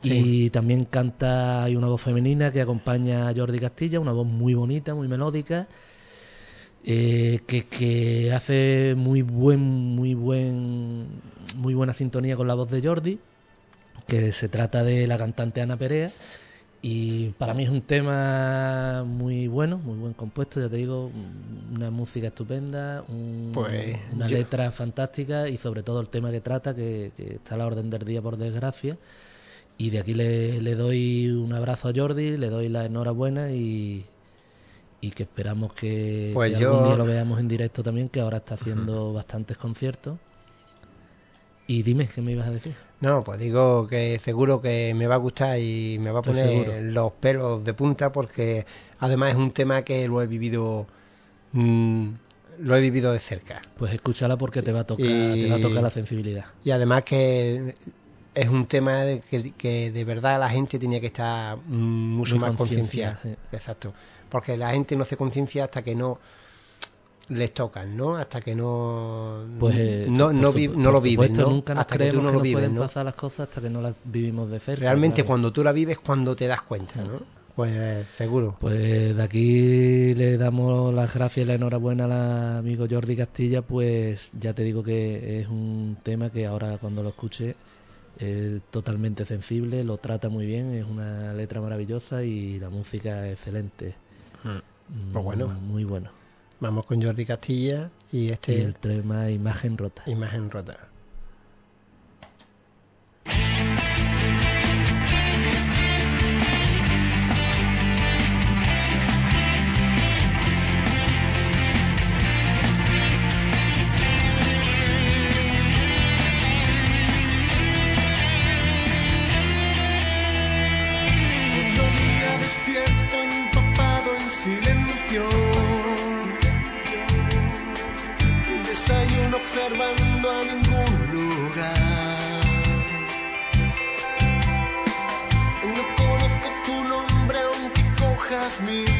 Y también canta, hay una voz femenina que acompaña a Jordi Castilla, una voz muy bonita, muy melódica, eh, que, que hace muy buen, muy buen, muy buena sintonía con la voz de Jordi, que se trata de la cantante Ana Perea. Y para mí es un tema muy bueno, muy buen compuesto, ya te digo, una música estupenda, un- Pues, una yo- letra fantástica y sobre todo el tema que trata, que, que está a la orden del día por desgracia. Y de aquí le, le doy un abrazo a Jordi, le doy la enhorabuena y, y que esperamos que, Pues que yo- algún día lo veamos en directo también, que ahora está haciendo bastantes conciertos. Y dime, ¿qué me ibas a decir? No, pues digo que seguro que me va a gustar y me va a Estoy poner seguro. los pelos de punta porque además es un tema que lo he vivido mm, lo he vivido de cerca Pues escúchala porque te va a tocar, Y- te va a tocar la sensibilidad. y además que es un tema que, que de verdad la gente tenía que estar mm, mucho Muy más concienciada, concienciada. sí. Exacto. Porque la gente no se conciencia hasta que no les tocan, ¿no? Hasta que no Pues eh, no, no, vi- no lo viven, ¿no? Nunca nos hasta que tú creemos no que lo nos vives, pueden ¿no? pasar las cosas hasta que no las vivimos de cerca. Realmente cuando tú la vives cuando te das cuenta, ¿no? Pues seguro. Pues de aquí le damos las gracias y la enhorabuena al amigo Jordi Castilla, pues ya te digo que es un tema que ahora cuando lo escuche es totalmente sensible, lo trata muy bien, es una letra maravillosa y la música es excelente. Mm, Pues bueno. Muy bueno. Vamos con Jordi Castilla y Y este el tema Imagen Rota. imagen rota. me.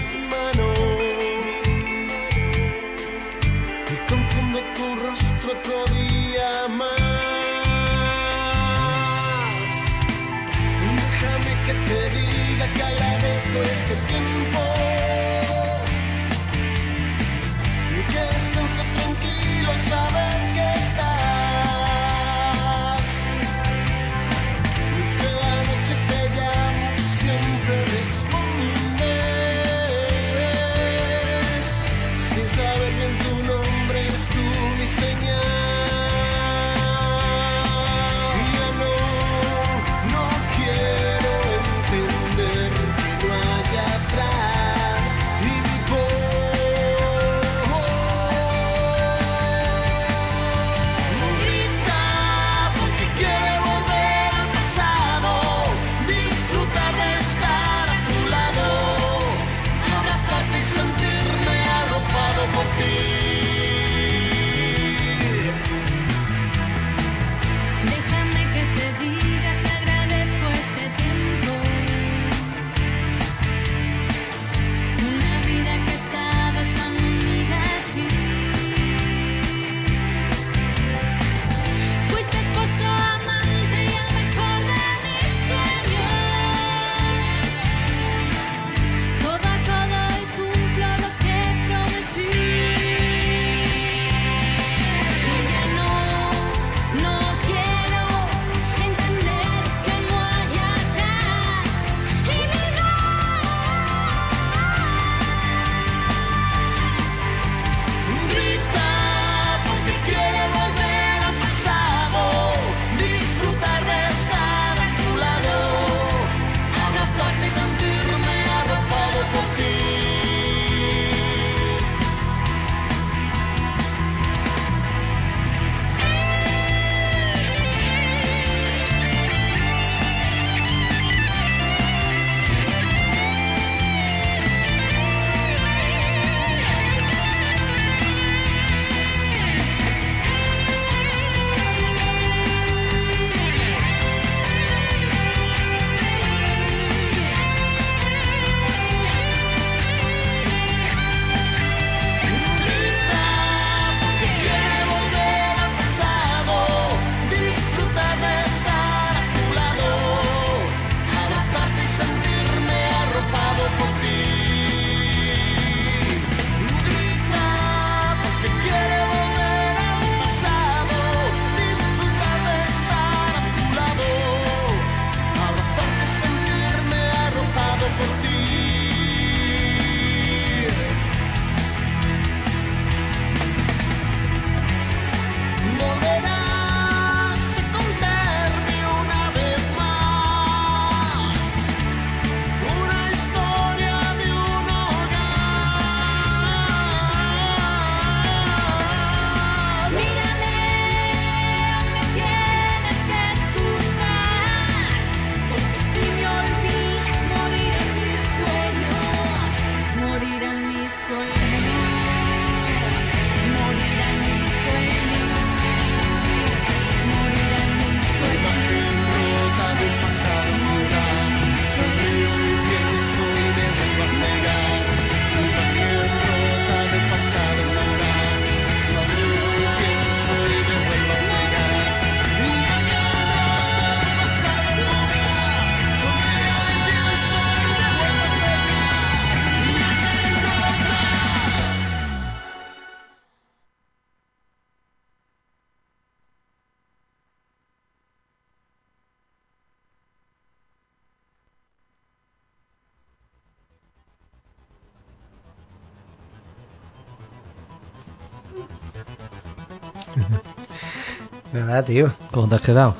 ¿Verdad, tío? ¿Cómo te has quedado?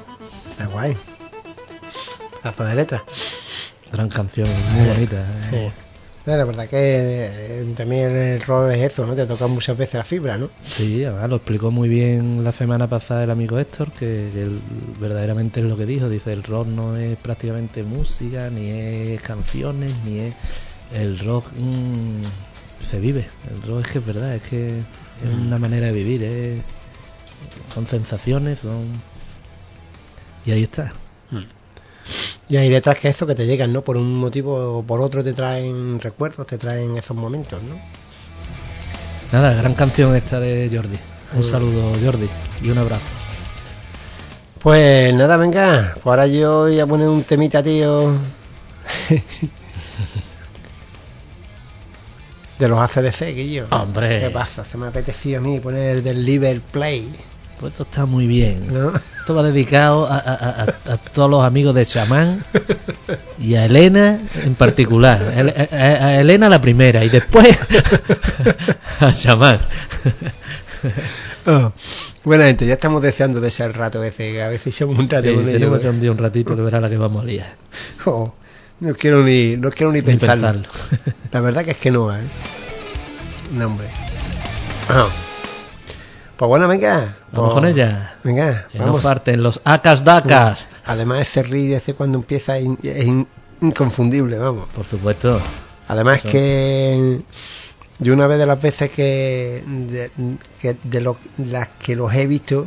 Está guay. Lazo de letra. Gran canción, muy bonita. ¿eh? Sí. No, la verdad que eh, también el rol es eso, ¿no? Te toca muchas veces la fibra, ¿no? Sí, además lo explicó muy bien la semana pasada el amigo Héctor, que, que él verdaderamente es lo que dijo. Dice, el rock no es prácticamente música, ni es canciones, ni es... El rock mm, se vive. El rock es que es verdad, es que es una manera de vivir. es- Son sensaciones, son... Y ahí está. Y hay letras que eso que te llegan, ¿no? Por un motivo o por otro te traen recuerdos, te traen esos momentos, ¿no? Nada, gran canción esta de Jordi. Un saludo, Jordi, y un abrazo. Pues nada, venga, pues ahora yo voy a poner un temita, tío. [LAUGHS] de los ACDC, Guillo. Hombre. ¿Qué pasa? Se me ha apetecido a mí poner el del Liver Play, Pues esto está muy bien. ¿no? Esto va dedicado a, a- a- a- todos los amigos de Chamán y a Elena en particular. A, Elena la primera y después [LAUGHS] a Chamán. Oh, Buena gente, ya estamos deseando de ese rato ese, a veces echamos un rato Sí, con ellos. tenemos ya un día un ratito que verá la que vamos a liar. Oh, no quiero ni, no quiero ni Ni pensarlo. pensarlo. La verdad que es que no, ¿eh? No, hombre. Ah. Pues bueno, venga. Vamos Pues- con ella. Venga, Que no vamos. parten los acas dacas. Además, ese río ese cuando empieza es, in- es in- inconfundible, vamos. Por supuesto. Además que yo una vez de las veces que de, que de lo- las que los he visto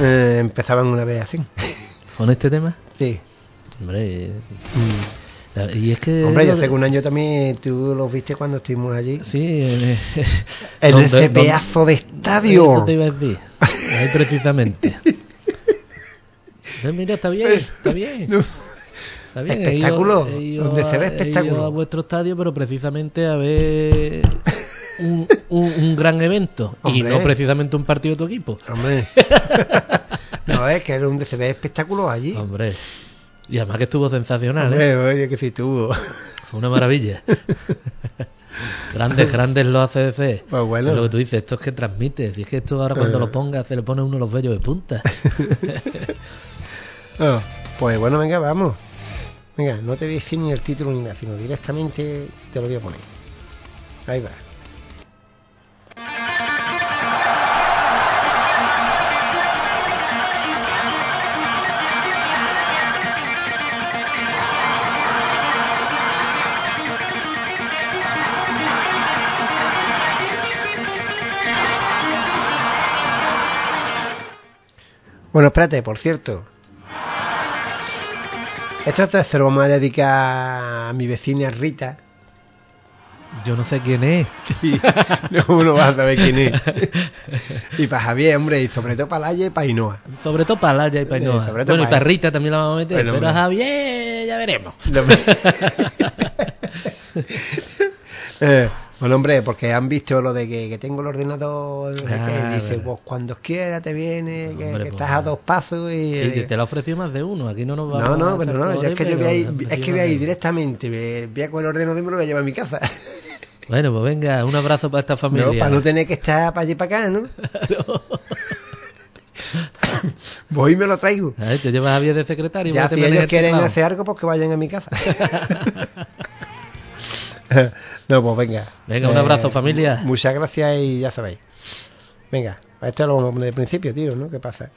eh, empezaban una vez así. Con este tema. Sí. Hombre. Y es que. Hombre, yo hace un año también tú los viste cuando estuvimos allí. Sí, eh, En [LAUGHS] ¿dónde- ese pedazo de Eso estadio. te iba a decir. Ahí precisamente. [LAUGHS] Eh, Mira, está bien, está bien. [LAUGHS] Está bien. he ido- Espectáculo, he ido donde se ve a- he ido espectáculo. a vuestro estadio, pero precisamente a ver un, un- un gran evento. Y Hombre. no precisamente un partido de tu equipo. Hombre. no, es que era un se ve espectáculo allí. Hombre. Y además que estuvo sensacional, ¿eh? Oye, que si tuvo. Fue una maravilla. [LAUGHS] grandes, grandes los ACDC. Pues bueno. Es lo que tú dices, esto es que transmite. Si es que esto ahora cuando lo ponga se le pone uno los vellos de punta. Ah, [LAUGHS] pues bueno, venga, vamos. Venga, no te voy a decir ni el título ni nada, sino directamente te lo voy a poner. Ahí va. Bueno, espérate, por cierto. Esto se lo vamos a dedicar a mi vecina Rita. Yo no sé quién es. [LAUGHS] No, uno va a saber quién es. Y para Javier, hombre, y sobre todo para Laia y para Ainhoa. Sobre todo para Laya y para. Eh, sobre todo Bueno, y para Rita también la vamos a meter. Bueno, pero a. Javier ya veremos. [LAUGHS] [LAUGHS] Eh, bueno, hombre, porque han visto lo de que, que tengo el ordenador, no sé Ah, dice, pues cuando quiera te viene, que, Hombre, que pues, estás a dos pasos y... Sí, que te lo ha ofrecido más de uno. Aquí no nos vamos No, a no, no, yo es que yo voy a ir, es que voy a ir directamente, me- voy a con el ordenador y me lo voy a llevar a mi casa. [LAUGHS] Bueno, pues venga, un abrazo para esta No, familia. para no tener que estar para allí para acá, ¿no? [LAUGHS] [COUGHS] Voy y me lo traigo. A ver, te llevas a Javier de secretario. Ya, si ellos el quieren hacer algo, pues que vayan a mi casa. [LAUGHS] [LAUGHS] no, pues venga. Eh, Venga, un abrazo, familia. Muchas gracias y ya sabéis. Venga, esto lo de principio, tío, ¿no? ¿Qué pasa?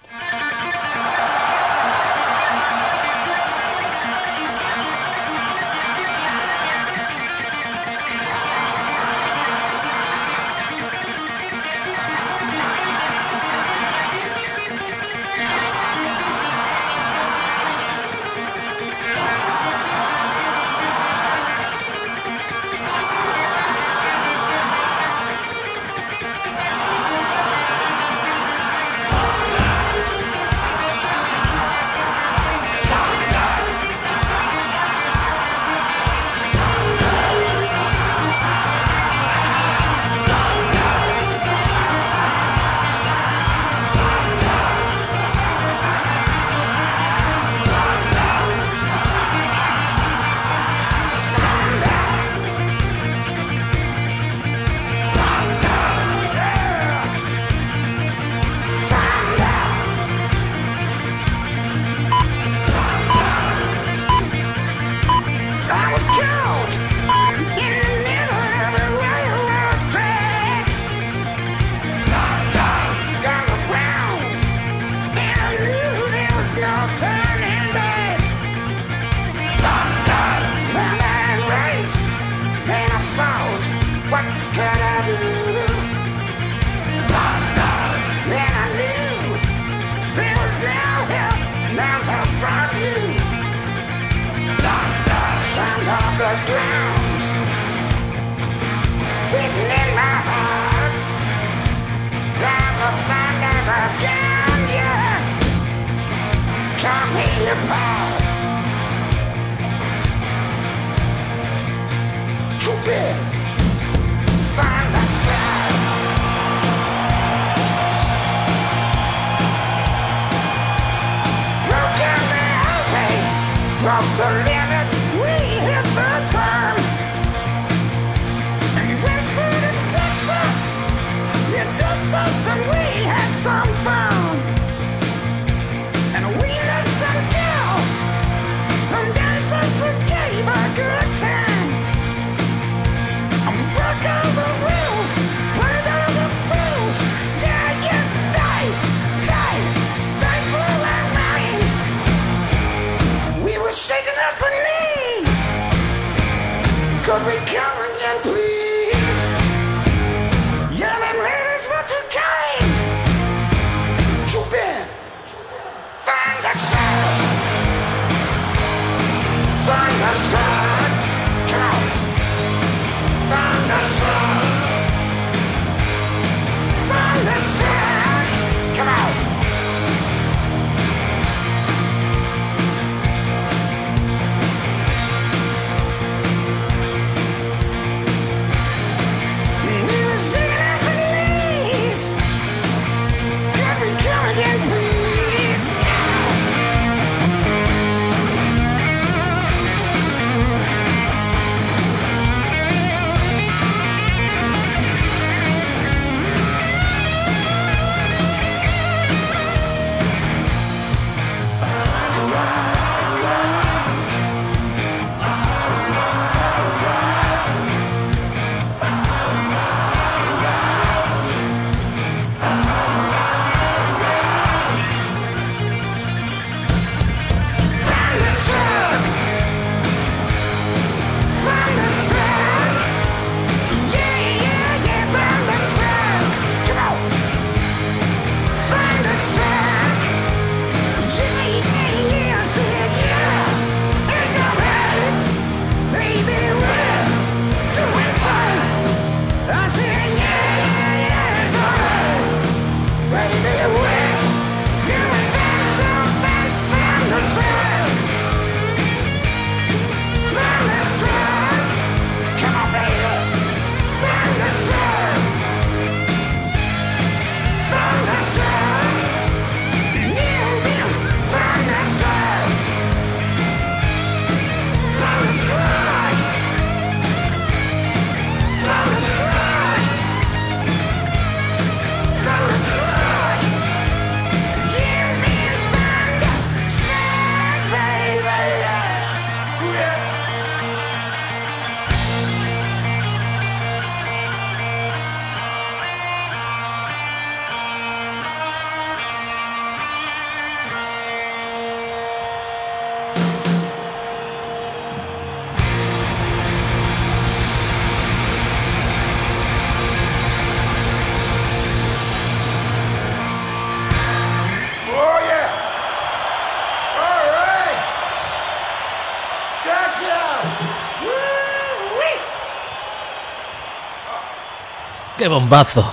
¡Qué bombazo!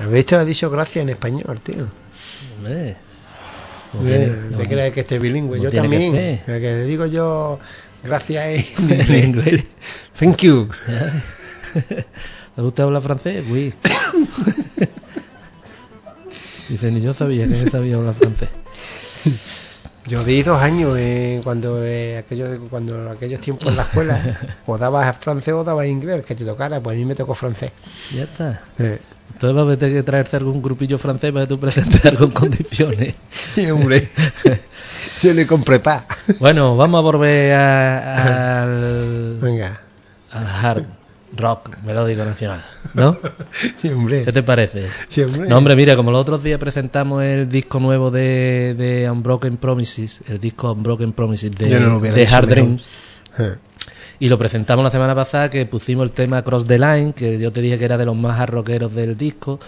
¿Has visto? Ha dicho gracias en español, tío. Hombre, no ¿Te tiene- no- crees que esté bilingüe? no yo que también. El que digo yo gracias en [LAUGHS] inglés. Thank you. [LAUGHS] ¿Te gusta hablar francés? Oui. [LAUGHS] Dice, ni yo sabía que sabía hablar francés. Yo di dos años eh, cuando eh, aquello, cuando aquellos tiempos en la escuela [LAUGHS] o dabas francés o dabas inglés, que te tocara, pues a mí me tocó francés. Ya está. Eh, Entonces va a tener que traerse algún grupillo francés para que tú presentes algo en condiciones. [LAUGHS] Sí, hombre. [LAUGHS] Yo le compré pa. Bueno, vamos a volver a- al, Venga. al hard rock melódico nacional, ¿no? [LAUGHS] Sí, hombre. ¿Qué te parece? Sí, hombre. No, hombre, mira, como los otros días presentamos el disco nuevo de, de Unbroken Promises, el disco Unbroken Promises de, no de Hard. Dreams, Eh, y lo presentamos la semana pasada que pusimos el tema Cross the Line, que yo te dije que era de los más hard rockeros del disco,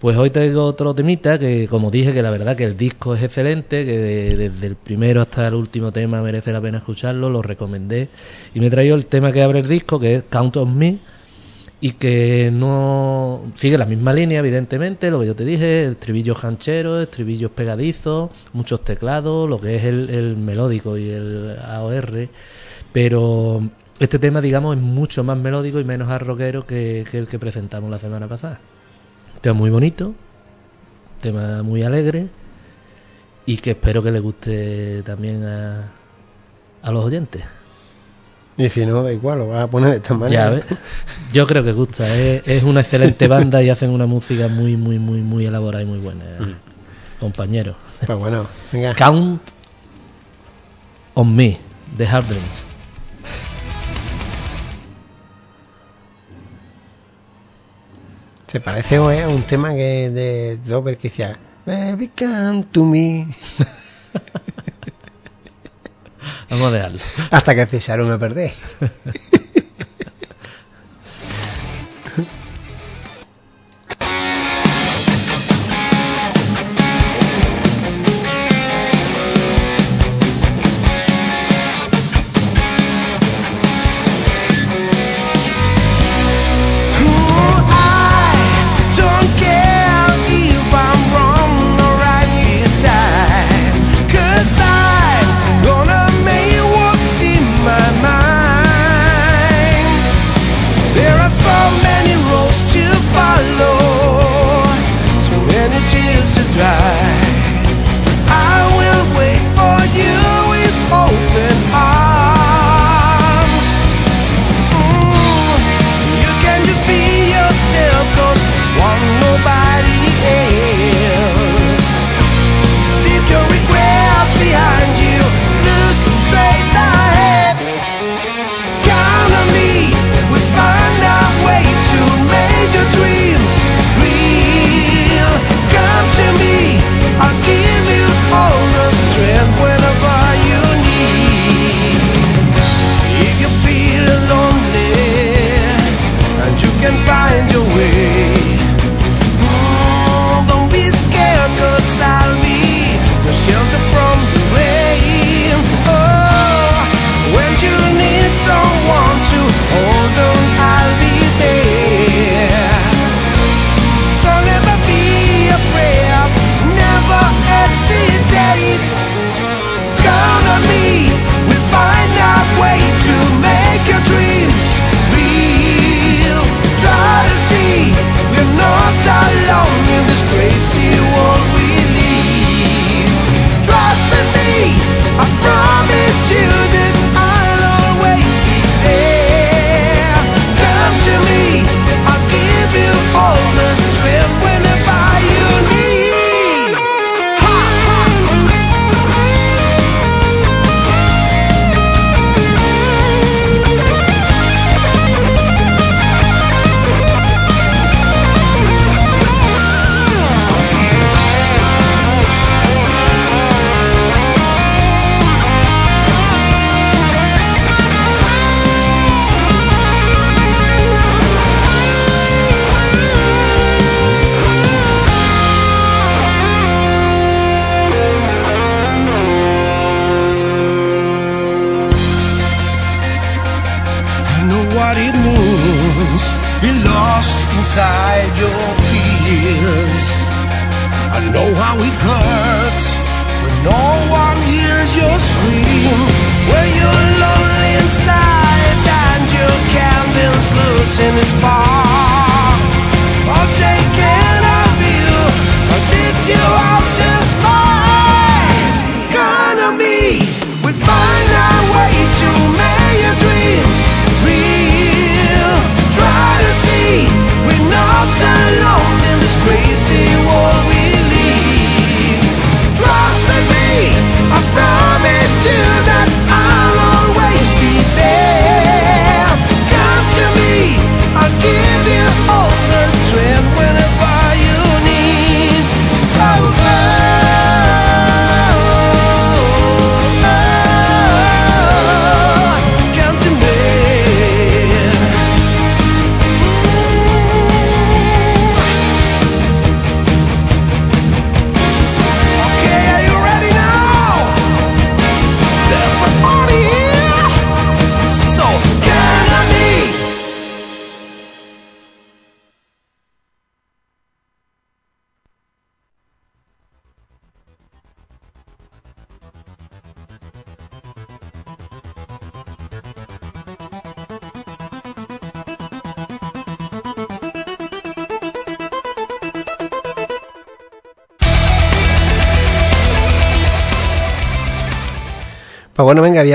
Pues hoy traigo otro temita que, como dije, que la verdad que el disco es excelente, que de- desde el primero hasta el último tema merece la pena escucharlo, lo recomendé. Y me traigo el tema que abre el disco, que es Count on Me, y que no sigue la misma línea, evidentemente, lo que yo te dije, estribillos hancheros, estribillos pegadizos, muchos teclados, lo que es el, el melódico y el AOR, pero este tema, digamos, es mucho más melódico y menos que, que el que presentamos la semana pasada. Tema muy bonito, tema muy alegre y que espero que le guste también a, a los oyentes. Y si no, da igual, lo vas a poner de esta manera. Ya ves. Yo creo que gusta. Es, es una excelente banda y hacen una música muy, muy, muy, muy elaborada y muy buena. Compañero. Pues bueno, venga. Count on Me, The Hard Se parece a un tema que de Dover que decía Baby come to me [LAUGHS] Vamos a dejarlo. hasta que echaron a perder.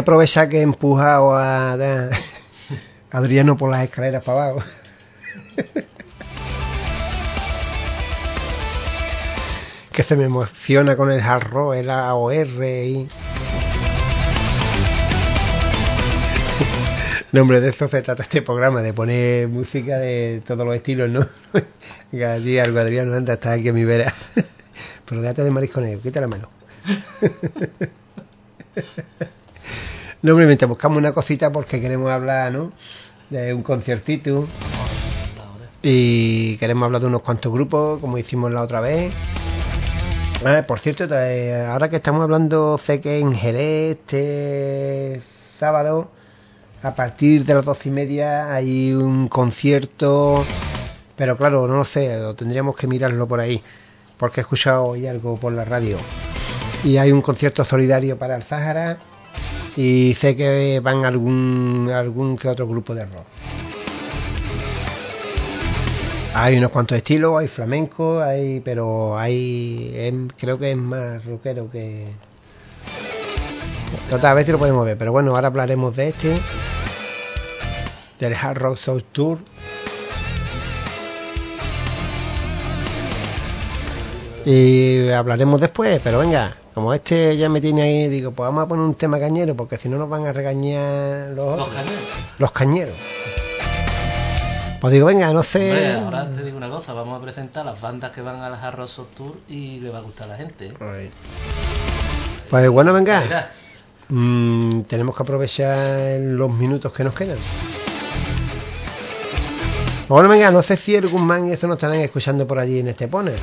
Aprovechar que he empujado a, [LAUGHS] Adriano por las escaleras para abajo. [LAUGHS] que se me emociona con el hard rock, el AOR y... [LAUGHS] No, hombre, de eso se trata este programa, de poner música de todos los estilos, ¿no? Cada algo, Adriano, anda, estás aquí a mi vera. Pero déjate de marisconeo, quita la mano. No, hombre, mientras buscamos una cosita porque queremos hablar, ¿no? De un conciertito. Y queremos hablar de unos cuantos grupos, como hicimos la otra vez. Ah, por cierto, ahora que estamos hablando, sé que en Jerez este sábado, a partir de las doce y media, hay un concierto. Pero claro, no lo sé, tendríamos que mirarlo por ahí, porque he escuchado hoy algo por la radio. Y hay un concierto solidario para el Záhara y sé que van algún algún que otro grupo de rock. Hay unos cuantos estilos, hay flamenco, hay pero hay em, creo que es más rockero que Total, a ver si lo podemos ver, pero bueno, ahora hablaremos de este del Hard Rock South Tour. Y hablaremos después, pero venga, como este ya me tiene ahí, digo, pues vamos a poner un tema cañero, porque si no nos van a regañar los, Los cañeros. los cañeros. Pues digo, venga, no sé. Hombre, ahora te digo una cosa, vamos a presentar las bandas que van a las Arroz Tour y le va a gustar a la gente. ¿eh? Ay. Pues bueno, venga. Mm, tenemos que aprovechar los minutos que nos quedan. Pues Bueno, venga, no sé si el Guzmán y eso nos estarán escuchando por allí en este poner.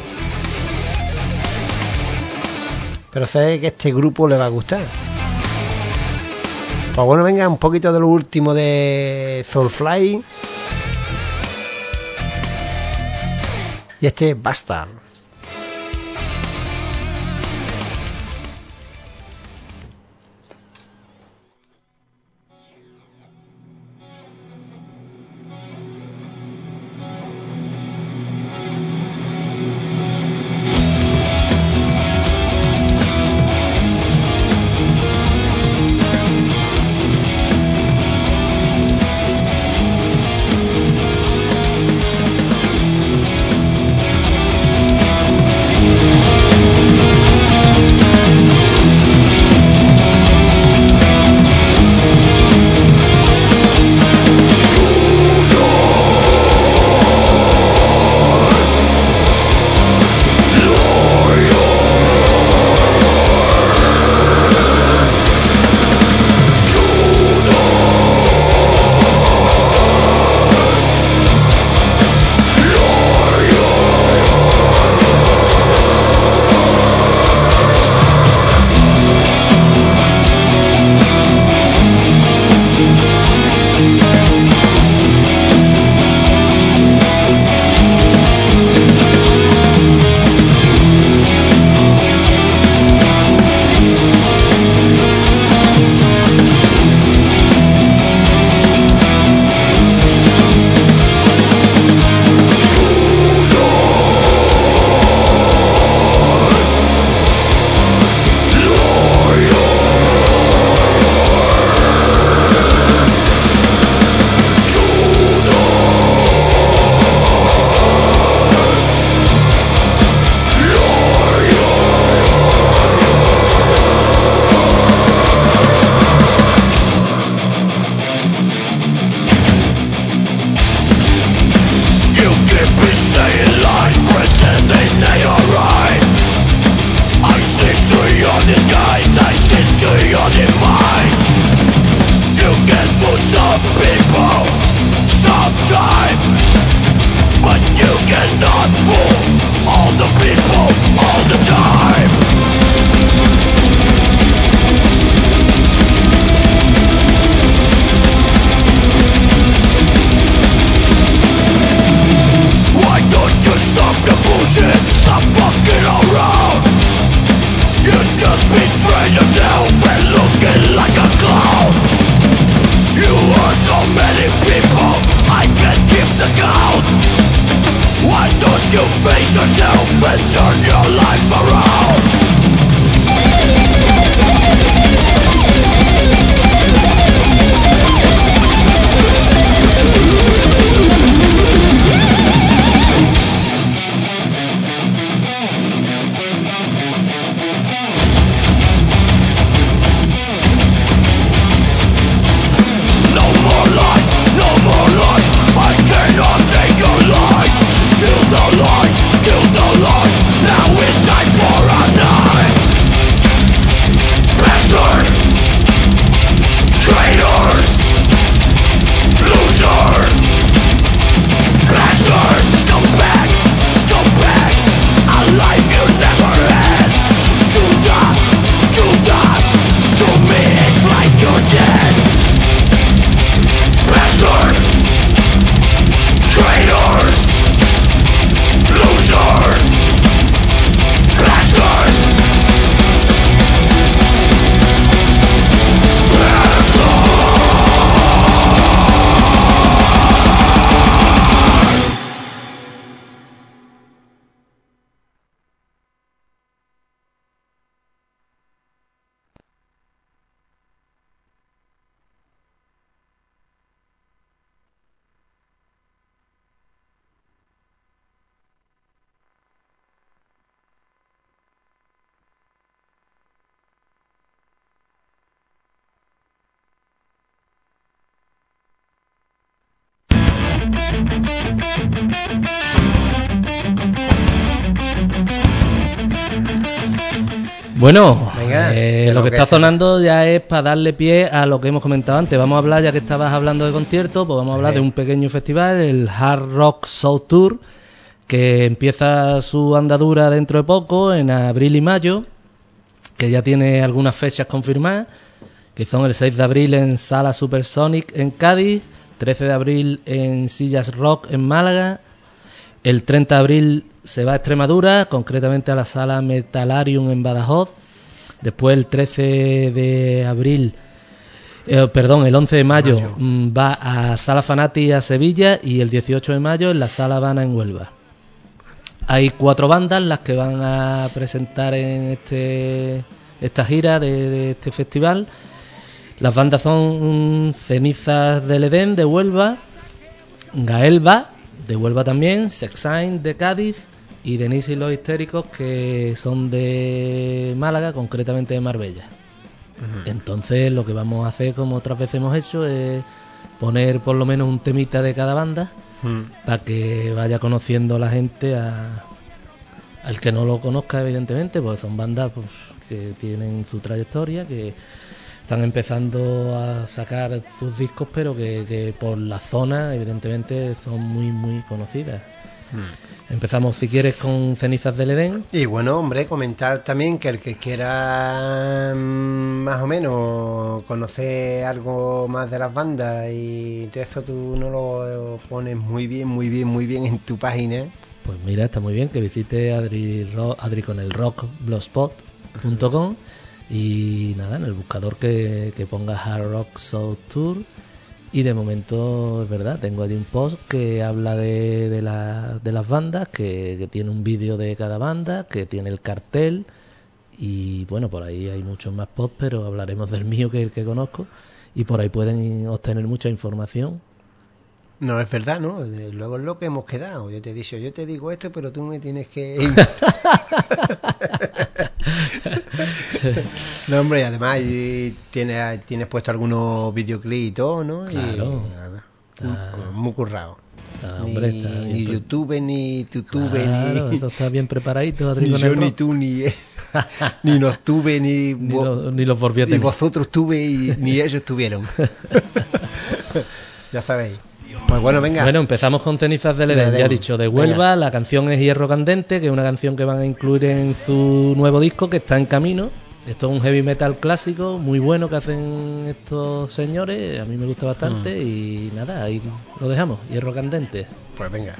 Pero sé que este grupo le va a gustar. Pues bueno, venga, un poquito de lo último de Soulfly. Y este es Bastard. Bueno, Venga, eh, que lo que que está es. sonando ya es para darle pie a lo que hemos comentado antes. Vamos a hablar, ya que estabas hablando de conciertos, pues vamos a hablar de un pequeño festival, el Hard Rock Soul Tour, que empieza su andadura dentro de poco, en abril y mayo, que ya tiene algunas fechas confirmadas, que son el 6 de abril en Sala Supersonic en Cádiz, 13 de abril en Sillas Rock en Málaga, el 30 de abril se va a Extremadura, concretamente a la sala Metalarium en Badajoz. Después el 13 de abril, eh, perdón, el 11 de mayo, mm, va a Sala Fanati a Sevilla y el 18 de mayo en la Sala Habana en Huelva. Hay cuatro bandas las que van a presentar en este esta gira de, de este festival. Las bandas son mm, Cenizas del Edén de Huelva, Gaelba de Huelva también, Sexine de Cádiz y Denis y los Histéricos que son de Málaga, concretamente de Marbella. Entonces lo que vamos a hacer, como otras veces hemos hecho, es poner por lo menos un temita de cada banda para que vaya conociendo la gente a, al que no lo conozca, evidentemente, porque son bandas pues, que tienen su trayectoria, que están empezando a sacar sus discos, pero que, que por la zona, evidentemente, son muy, muy conocidas. Empezamos, si quieres, con Cenizas del Edén. Y bueno, hombre, comentar también que el que quiera mm, más o menos conocer algo más de las bandas y todo eso tú no lo pones muy bien, muy bien, muy bien en tu página. Pues mira, está muy bien que visite Adri, Adri con el rock blogspot.com y nada, en el buscador que, que ponga Hard Rock Soul Tour y de momento es verdad, tengo allí un post que habla de, de, la- de las bandas, que, que tiene un vídeo de cada banda, que tiene el cartel y bueno, por ahí hay muchos más posts, pero hablaremos del mío que es el que conozco y por ahí pueden obtener mucha información No es verdad, ¿no? Luego es lo que hemos quedado. Yo te he dicho, yo te digo esto, pero tú me tienes que... [LAUGHS] [LAUGHS] [LAUGHS] [LAUGHS] no, hombre, y además y tienes, tienes puesto algunos videoclips y todo, ¿no? Y Claro. nada, Está- muy, currado. está, hombre, ni, está ni YouTube, ni YouTube, Claro, ni, eso [LAUGHS] está bien preparadito, Adri, ni yo, ni tú, ni, [LAUGHS] ni nos tuve, ni, Ni, vo- lo- ni los volví a y tener. vosotros tuve y ni ellos tuvieron. ya sabéis. Pues bueno, venga. Bueno, empezamos con Cenizas del Edén, Edén. ya he dicho, de Huelva. La canción es Hierro Candente, que es una canción que van a incluir en su nuevo disco que está en camino. Esto es un heavy metal clásico muy bueno que hacen estos señores. A mí me gusta bastante Mm. y nada, ahí lo dejamos. Hierro Candente. Pues venga.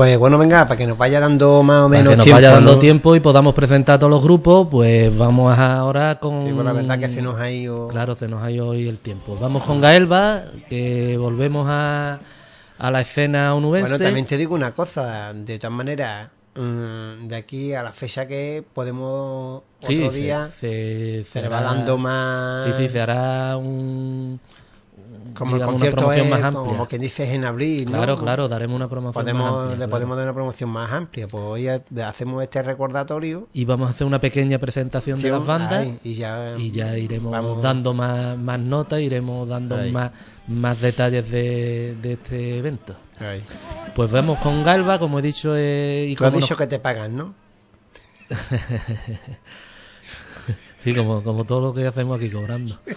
Pues bueno, venga, para que nos vaya dando más o Para menos que nos tiempo. vaya dando ¿no? tiempo y podamos presentar a todos los grupos, pues vamos ahora con... Sí, pues la verdad que se nos ha ido... Claro, se nos ha ido hoy el tiempo. Vamos con Gaelba, que volvemos a, a la escena onubense. Bueno, también te digo una cosa, de todas maneras, mm, de aquí a la fecha que podemos Sí, otro se- día se, se va dando más Sí, sí, se hará un... como el digamos, una concierto promoción es, más amplia. como quien dice es en abril, ¿no? Claro, claro, daremos una promoción podemos, más amplia, le claro. podemos dar una promoción más amplia, pues hoy ha- hacemos este recordatorio Y vamos a hacer una pequeña presentación de las bandas. Ahí, y ya y ya iremos vamos- dando más, más notas, iremos dando Ahí. más, más detalles de, de este evento. ahí. Pues vamos con Galba, como he dicho, eh, y Tú has dicho nos- que te pagan, ¿no? [LAUGHS] Sí, como, como todo lo que hacemos aquí cobrando. [LAUGHS]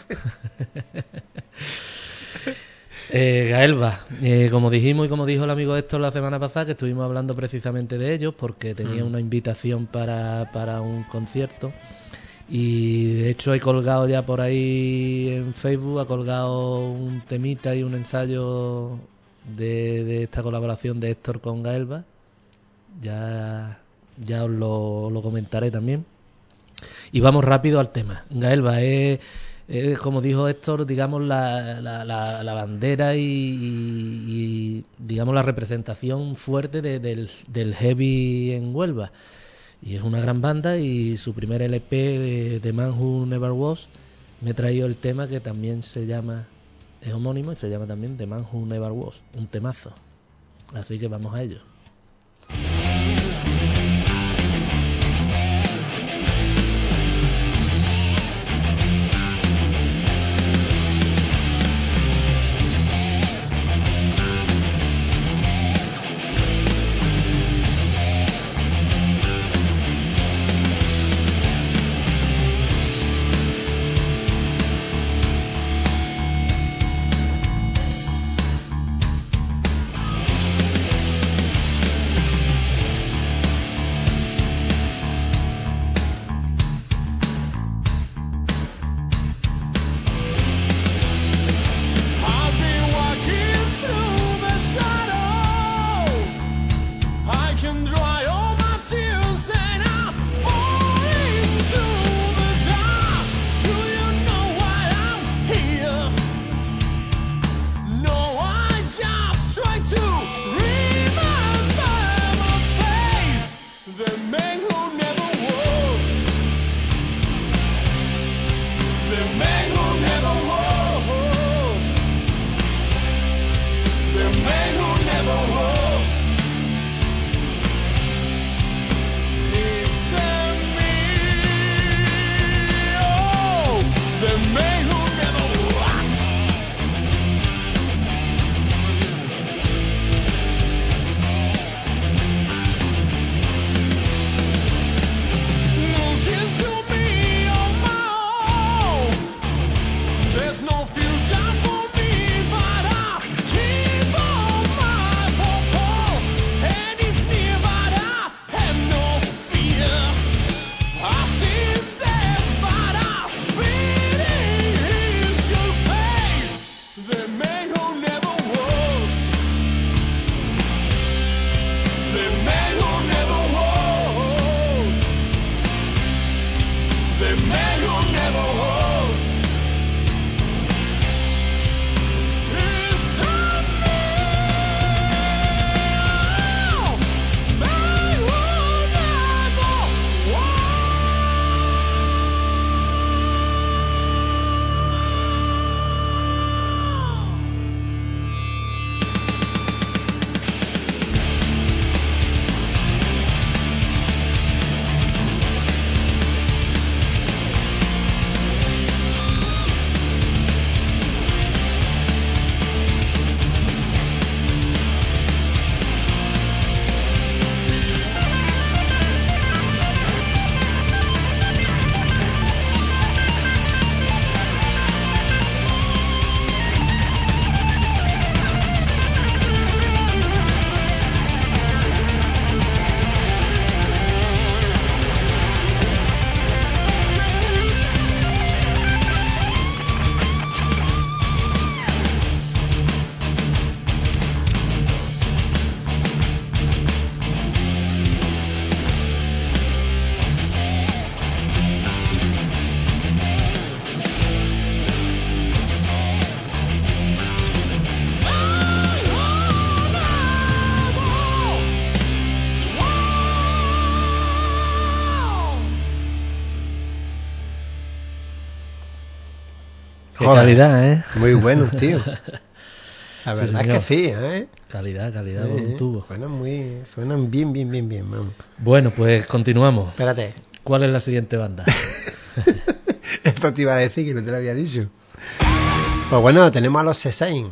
[LAUGHS] Eh, Gaelba, eh, como dijimos y como dijo el amigo Héctor la semana pasada, que estuvimos hablando precisamente de ellos porque tenía Mm. una invitación para, para un concierto y de hecho he colgado ya por ahí en Facebook, ha colgado un temita y un ensayo de, de esta colaboración de Héctor con Gaelba. Ya, ya os lo, lo comentaré también. Y vamos rápido al tema. Gaelba es, como dijo Héctor, digamos, la, la, la- la bandera y, digamos, la representación fuerte de- del, del heavy en Huelva. Y es una gran banda y su primer LP de, de Man Who Never Was me he traído el tema que también se llama, es homónimo y se llama también The Man Who Never Was, un temazo. Así que vamos a ello. remember. Qué Joder. calidad, ¿eh? Muy buenos, tío. [LAUGHS] La Sí, verdad es que sí, ¿eh? Calidad, calidad un tubo. Suenan muy, suenan bien, bien, bien, bien, vamos. Bueno, pues continuamos. Espérate, ¿Cuál es la siguiente banda? [LAUGHS] esto te iba a decir que no te lo había dicho. Pues bueno, tenemos a los Sesain.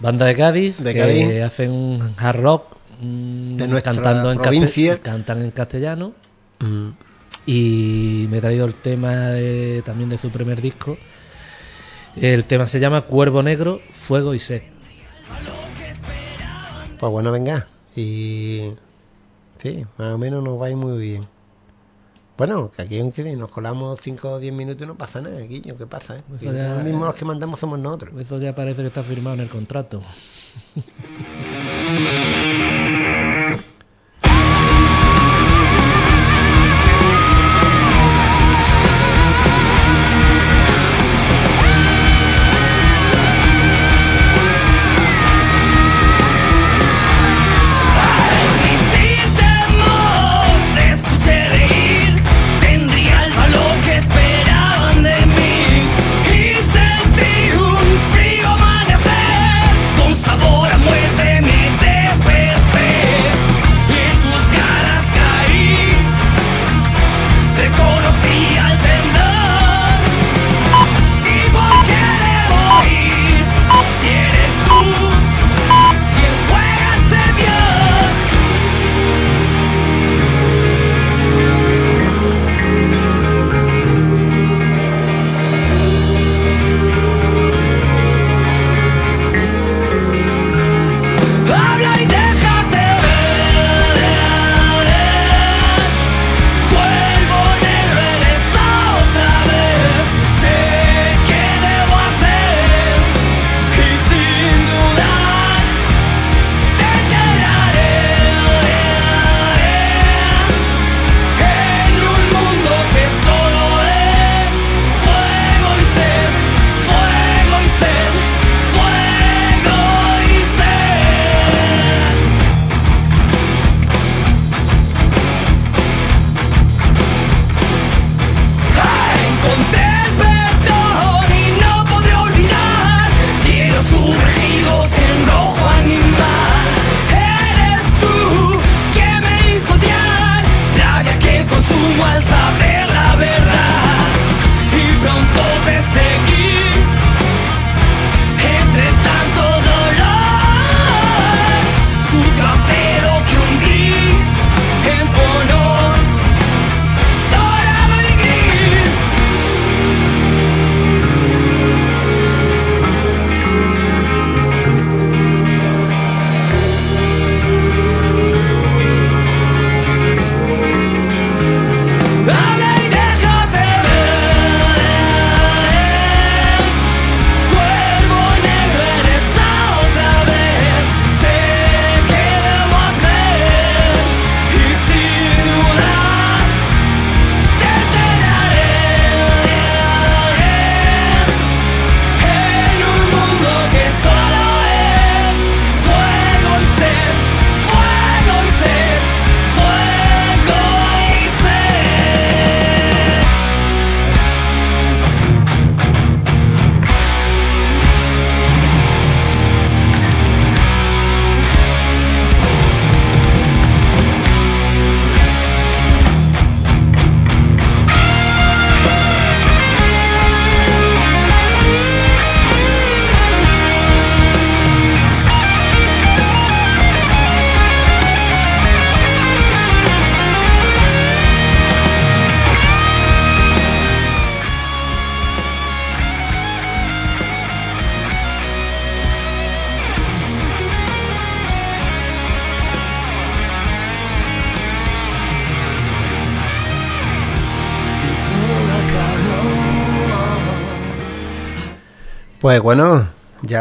Banda de Cádiz, De que Cádiz. hacen un hard rock mm, De nuestra cantando en provincia. cantan en castellano y me he traído el tema de- también de su primer disco. El tema se llama Cuervo Negro, Fuego y Sed. Pues bueno, venga. Y sí, más o menos nos va a ir muy bien. Bueno, que aquí aunque nos colamos 5 o 10 minutos no pasa nada, Guillo, ¿qué pasa? Eh? Eso ya- Los mismos los que mandamos somos nosotros. Eso ya parece que está firmado en el contrato. [LAUGHS]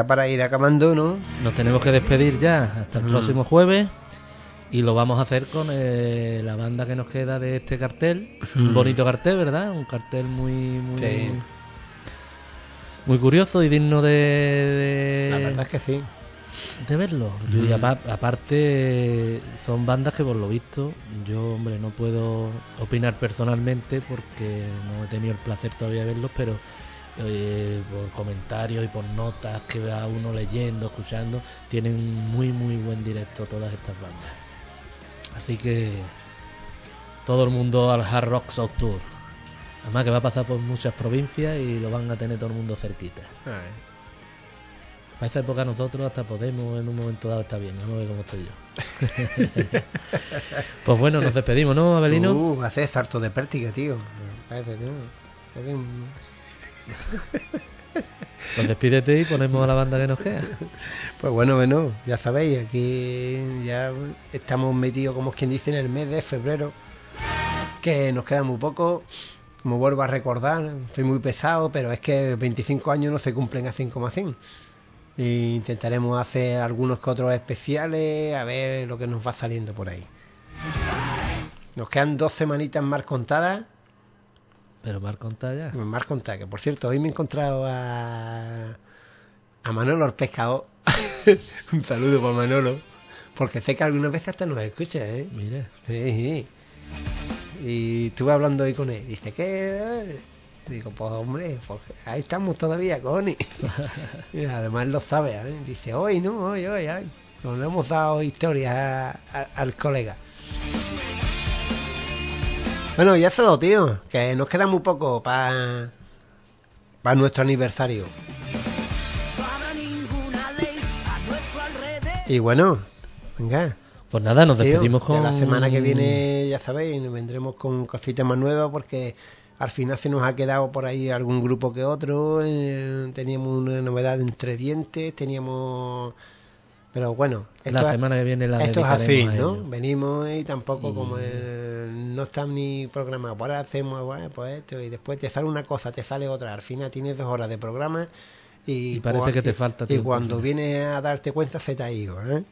para ir acabando, ¿no? Nos tenemos que despedir ya hasta el Mm. próximo jueves y lo vamos a hacer con eh, la banda que nos queda de este cartel. Un Mm. bonito cartel, ¿verdad? Un cartel muy muy Sí. muy curioso y digno de, de, La verdad es que sí. de verlo. Mm. Y apa- aparte son bandas que por lo visto yo, hombre, no puedo opinar personalmente porque no he tenido el placer todavía de verlos, pero eh, por comentarios y por notas que va uno leyendo, escuchando, tienen muy muy buen directo todas estas bandas. Así que todo el mundo al Hard Rock South Tour. Además que va a pasar por muchas provincias y lo van a tener todo el mundo cerquita. Para esa época nosotros hasta podemos en un momento dado estar bien. Vamos a ver cómo estoy yo. [LAUGHS] pues bueno, nos despedimos, ¿no, Abelino? Uh, hace sarto de pértiga, tío. [LAUGHS] Pues despídete y ponemos a la banda que nos queda. Pues bueno, bueno, ya sabéis, aquí ya estamos metidos, como es quien dice, en el mes de febrero, que nos queda muy poco. Como vuelvo a recordar, soy muy pesado, pero es que 25 años no se cumplen como así. E intentaremos hacer algunos que otros especiales, a ver lo que nos va saliendo por ahí. Nos quedan dos semanitas más contadas. Pero Mar contá ya. Más contadas, que por cierto, hoy me he encontrado a, a Manolo el pescador. [LAUGHS] Un saludo para Manolo. Porque sé que algunas veces hasta nos escucha, ¿eh? Mira. Sí, sí. Y estuve hablando hoy con él. Dice, ¿qué? Digo, pues hombre, pues ahí estamos todavía, Connie. [LAUGHS] y además lo sabe, ¿eh? Dice, hoy no, hoy, hoy, hoy. Nos hemos dado historias a- a- al colega. Bueno, ya eso, tío. Que nos queda muy poco para para nuestro aniversario. Y bueno, venga. Pues nada, nos despedimos con. La semana que viene, ya sabéis, nos vendremos con cositas más nuevas porque al final se nos ha quedado por ahí algún grupo que otro. eh, teníamos una novedad entre dientes, teníamos. Pero bueno, La es- semana que viene la esto es así, ¿no? Venimos y tampoco como el- no están ni programados. Pues Ahora hacemos bueno, pues esto y después te sale una cosa, te sale otra. Al final tienes dos horas de programa y, Y parece que te falta Y tiempo, cuando sí. vienes a darte cuenta se te ha ido, ¿eh?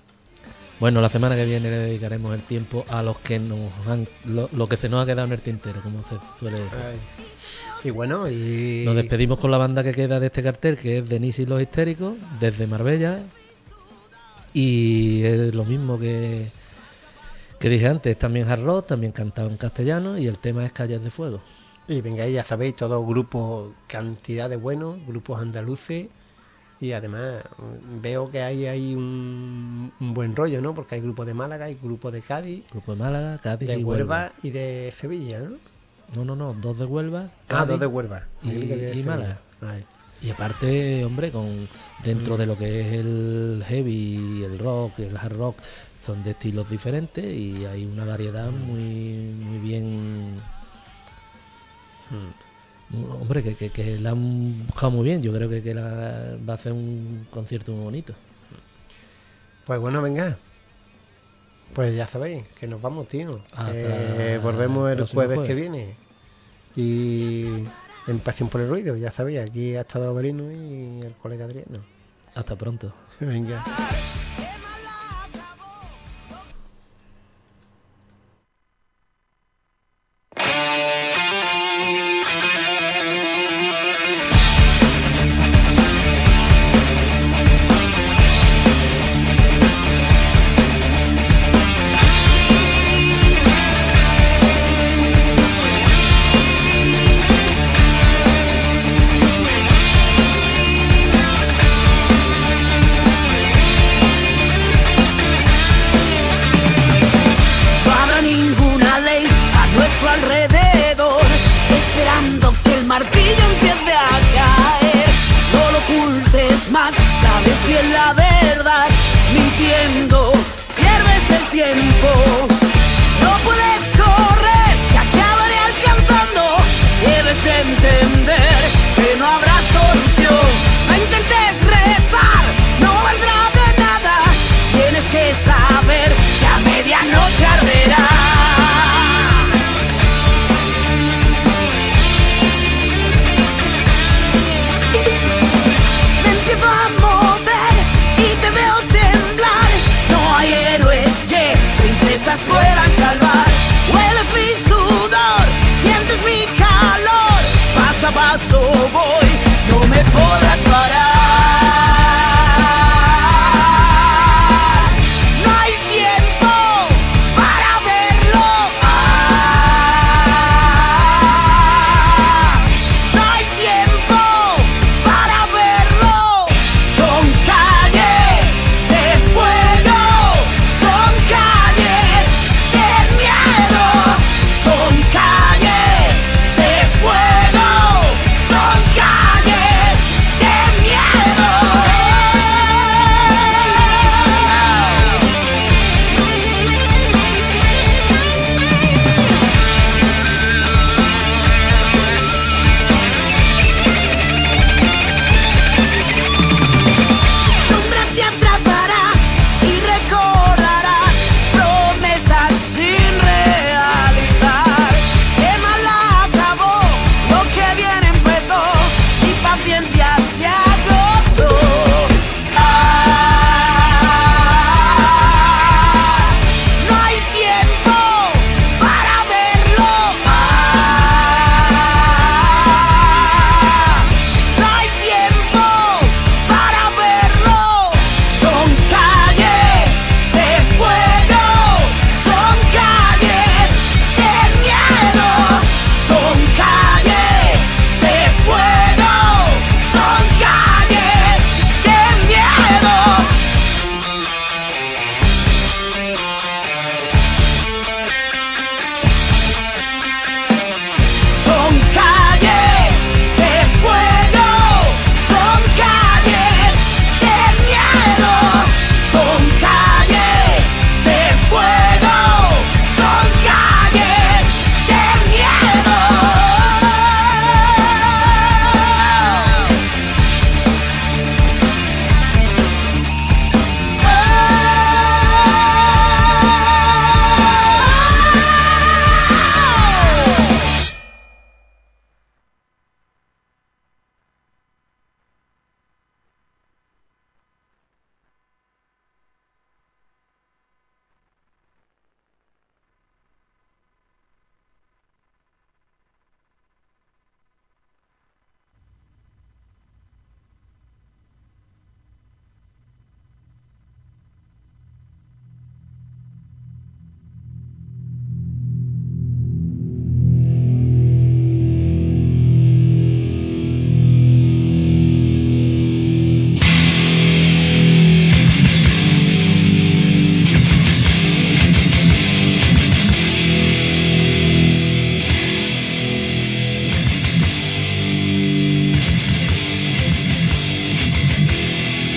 Bueno, la semana que viene le dedicaremos el tiempo a los que nos han. Lo, lo que se nos ha quedado en el tintero, como se suele decir. Y bueno, y. Nos despedimos con la banda que queda de este cartel, que es Denis y los Histéricos, desde Marbella. Y es lo mismo que, que dije antes, es también hard rock, también cantado en castellano, y el tema es Calles de Fuego. Y venga, ya sabéis, todos grupos, cantidad de buenos, grupos andaluces. Y además veo que hay ahí un, un buen rollo, ¿no? Porque hay grupos de Málaga, hay grupos de Cádiz, Grupo de Málaga, Cádiz de y Huelva Huelva. y de Sevilla, ¿no? No, no, no, dos de Huelva, Ah, Cádiz dos de Huelva. y. Málaga. Ay. Y aparte, hombre, con dentro de lo que es el heavy, el rock, el hard rock, son de estilos diferentes y hay una variedad muy, muy bien. Hombre, que, que, que la han buscado muy bien. Yo creo que, que la- va a ser un concierto muy bonito. Pues bueno, venga. Pues ya sabéis, que nos vamos, tío. Hasta Eh, volvemos el jueves. que viene. Y en Pasión por el Ruido, ya sabéis, aquí ha estado Berino y el colega Adriano. Hasta pronto. Venga.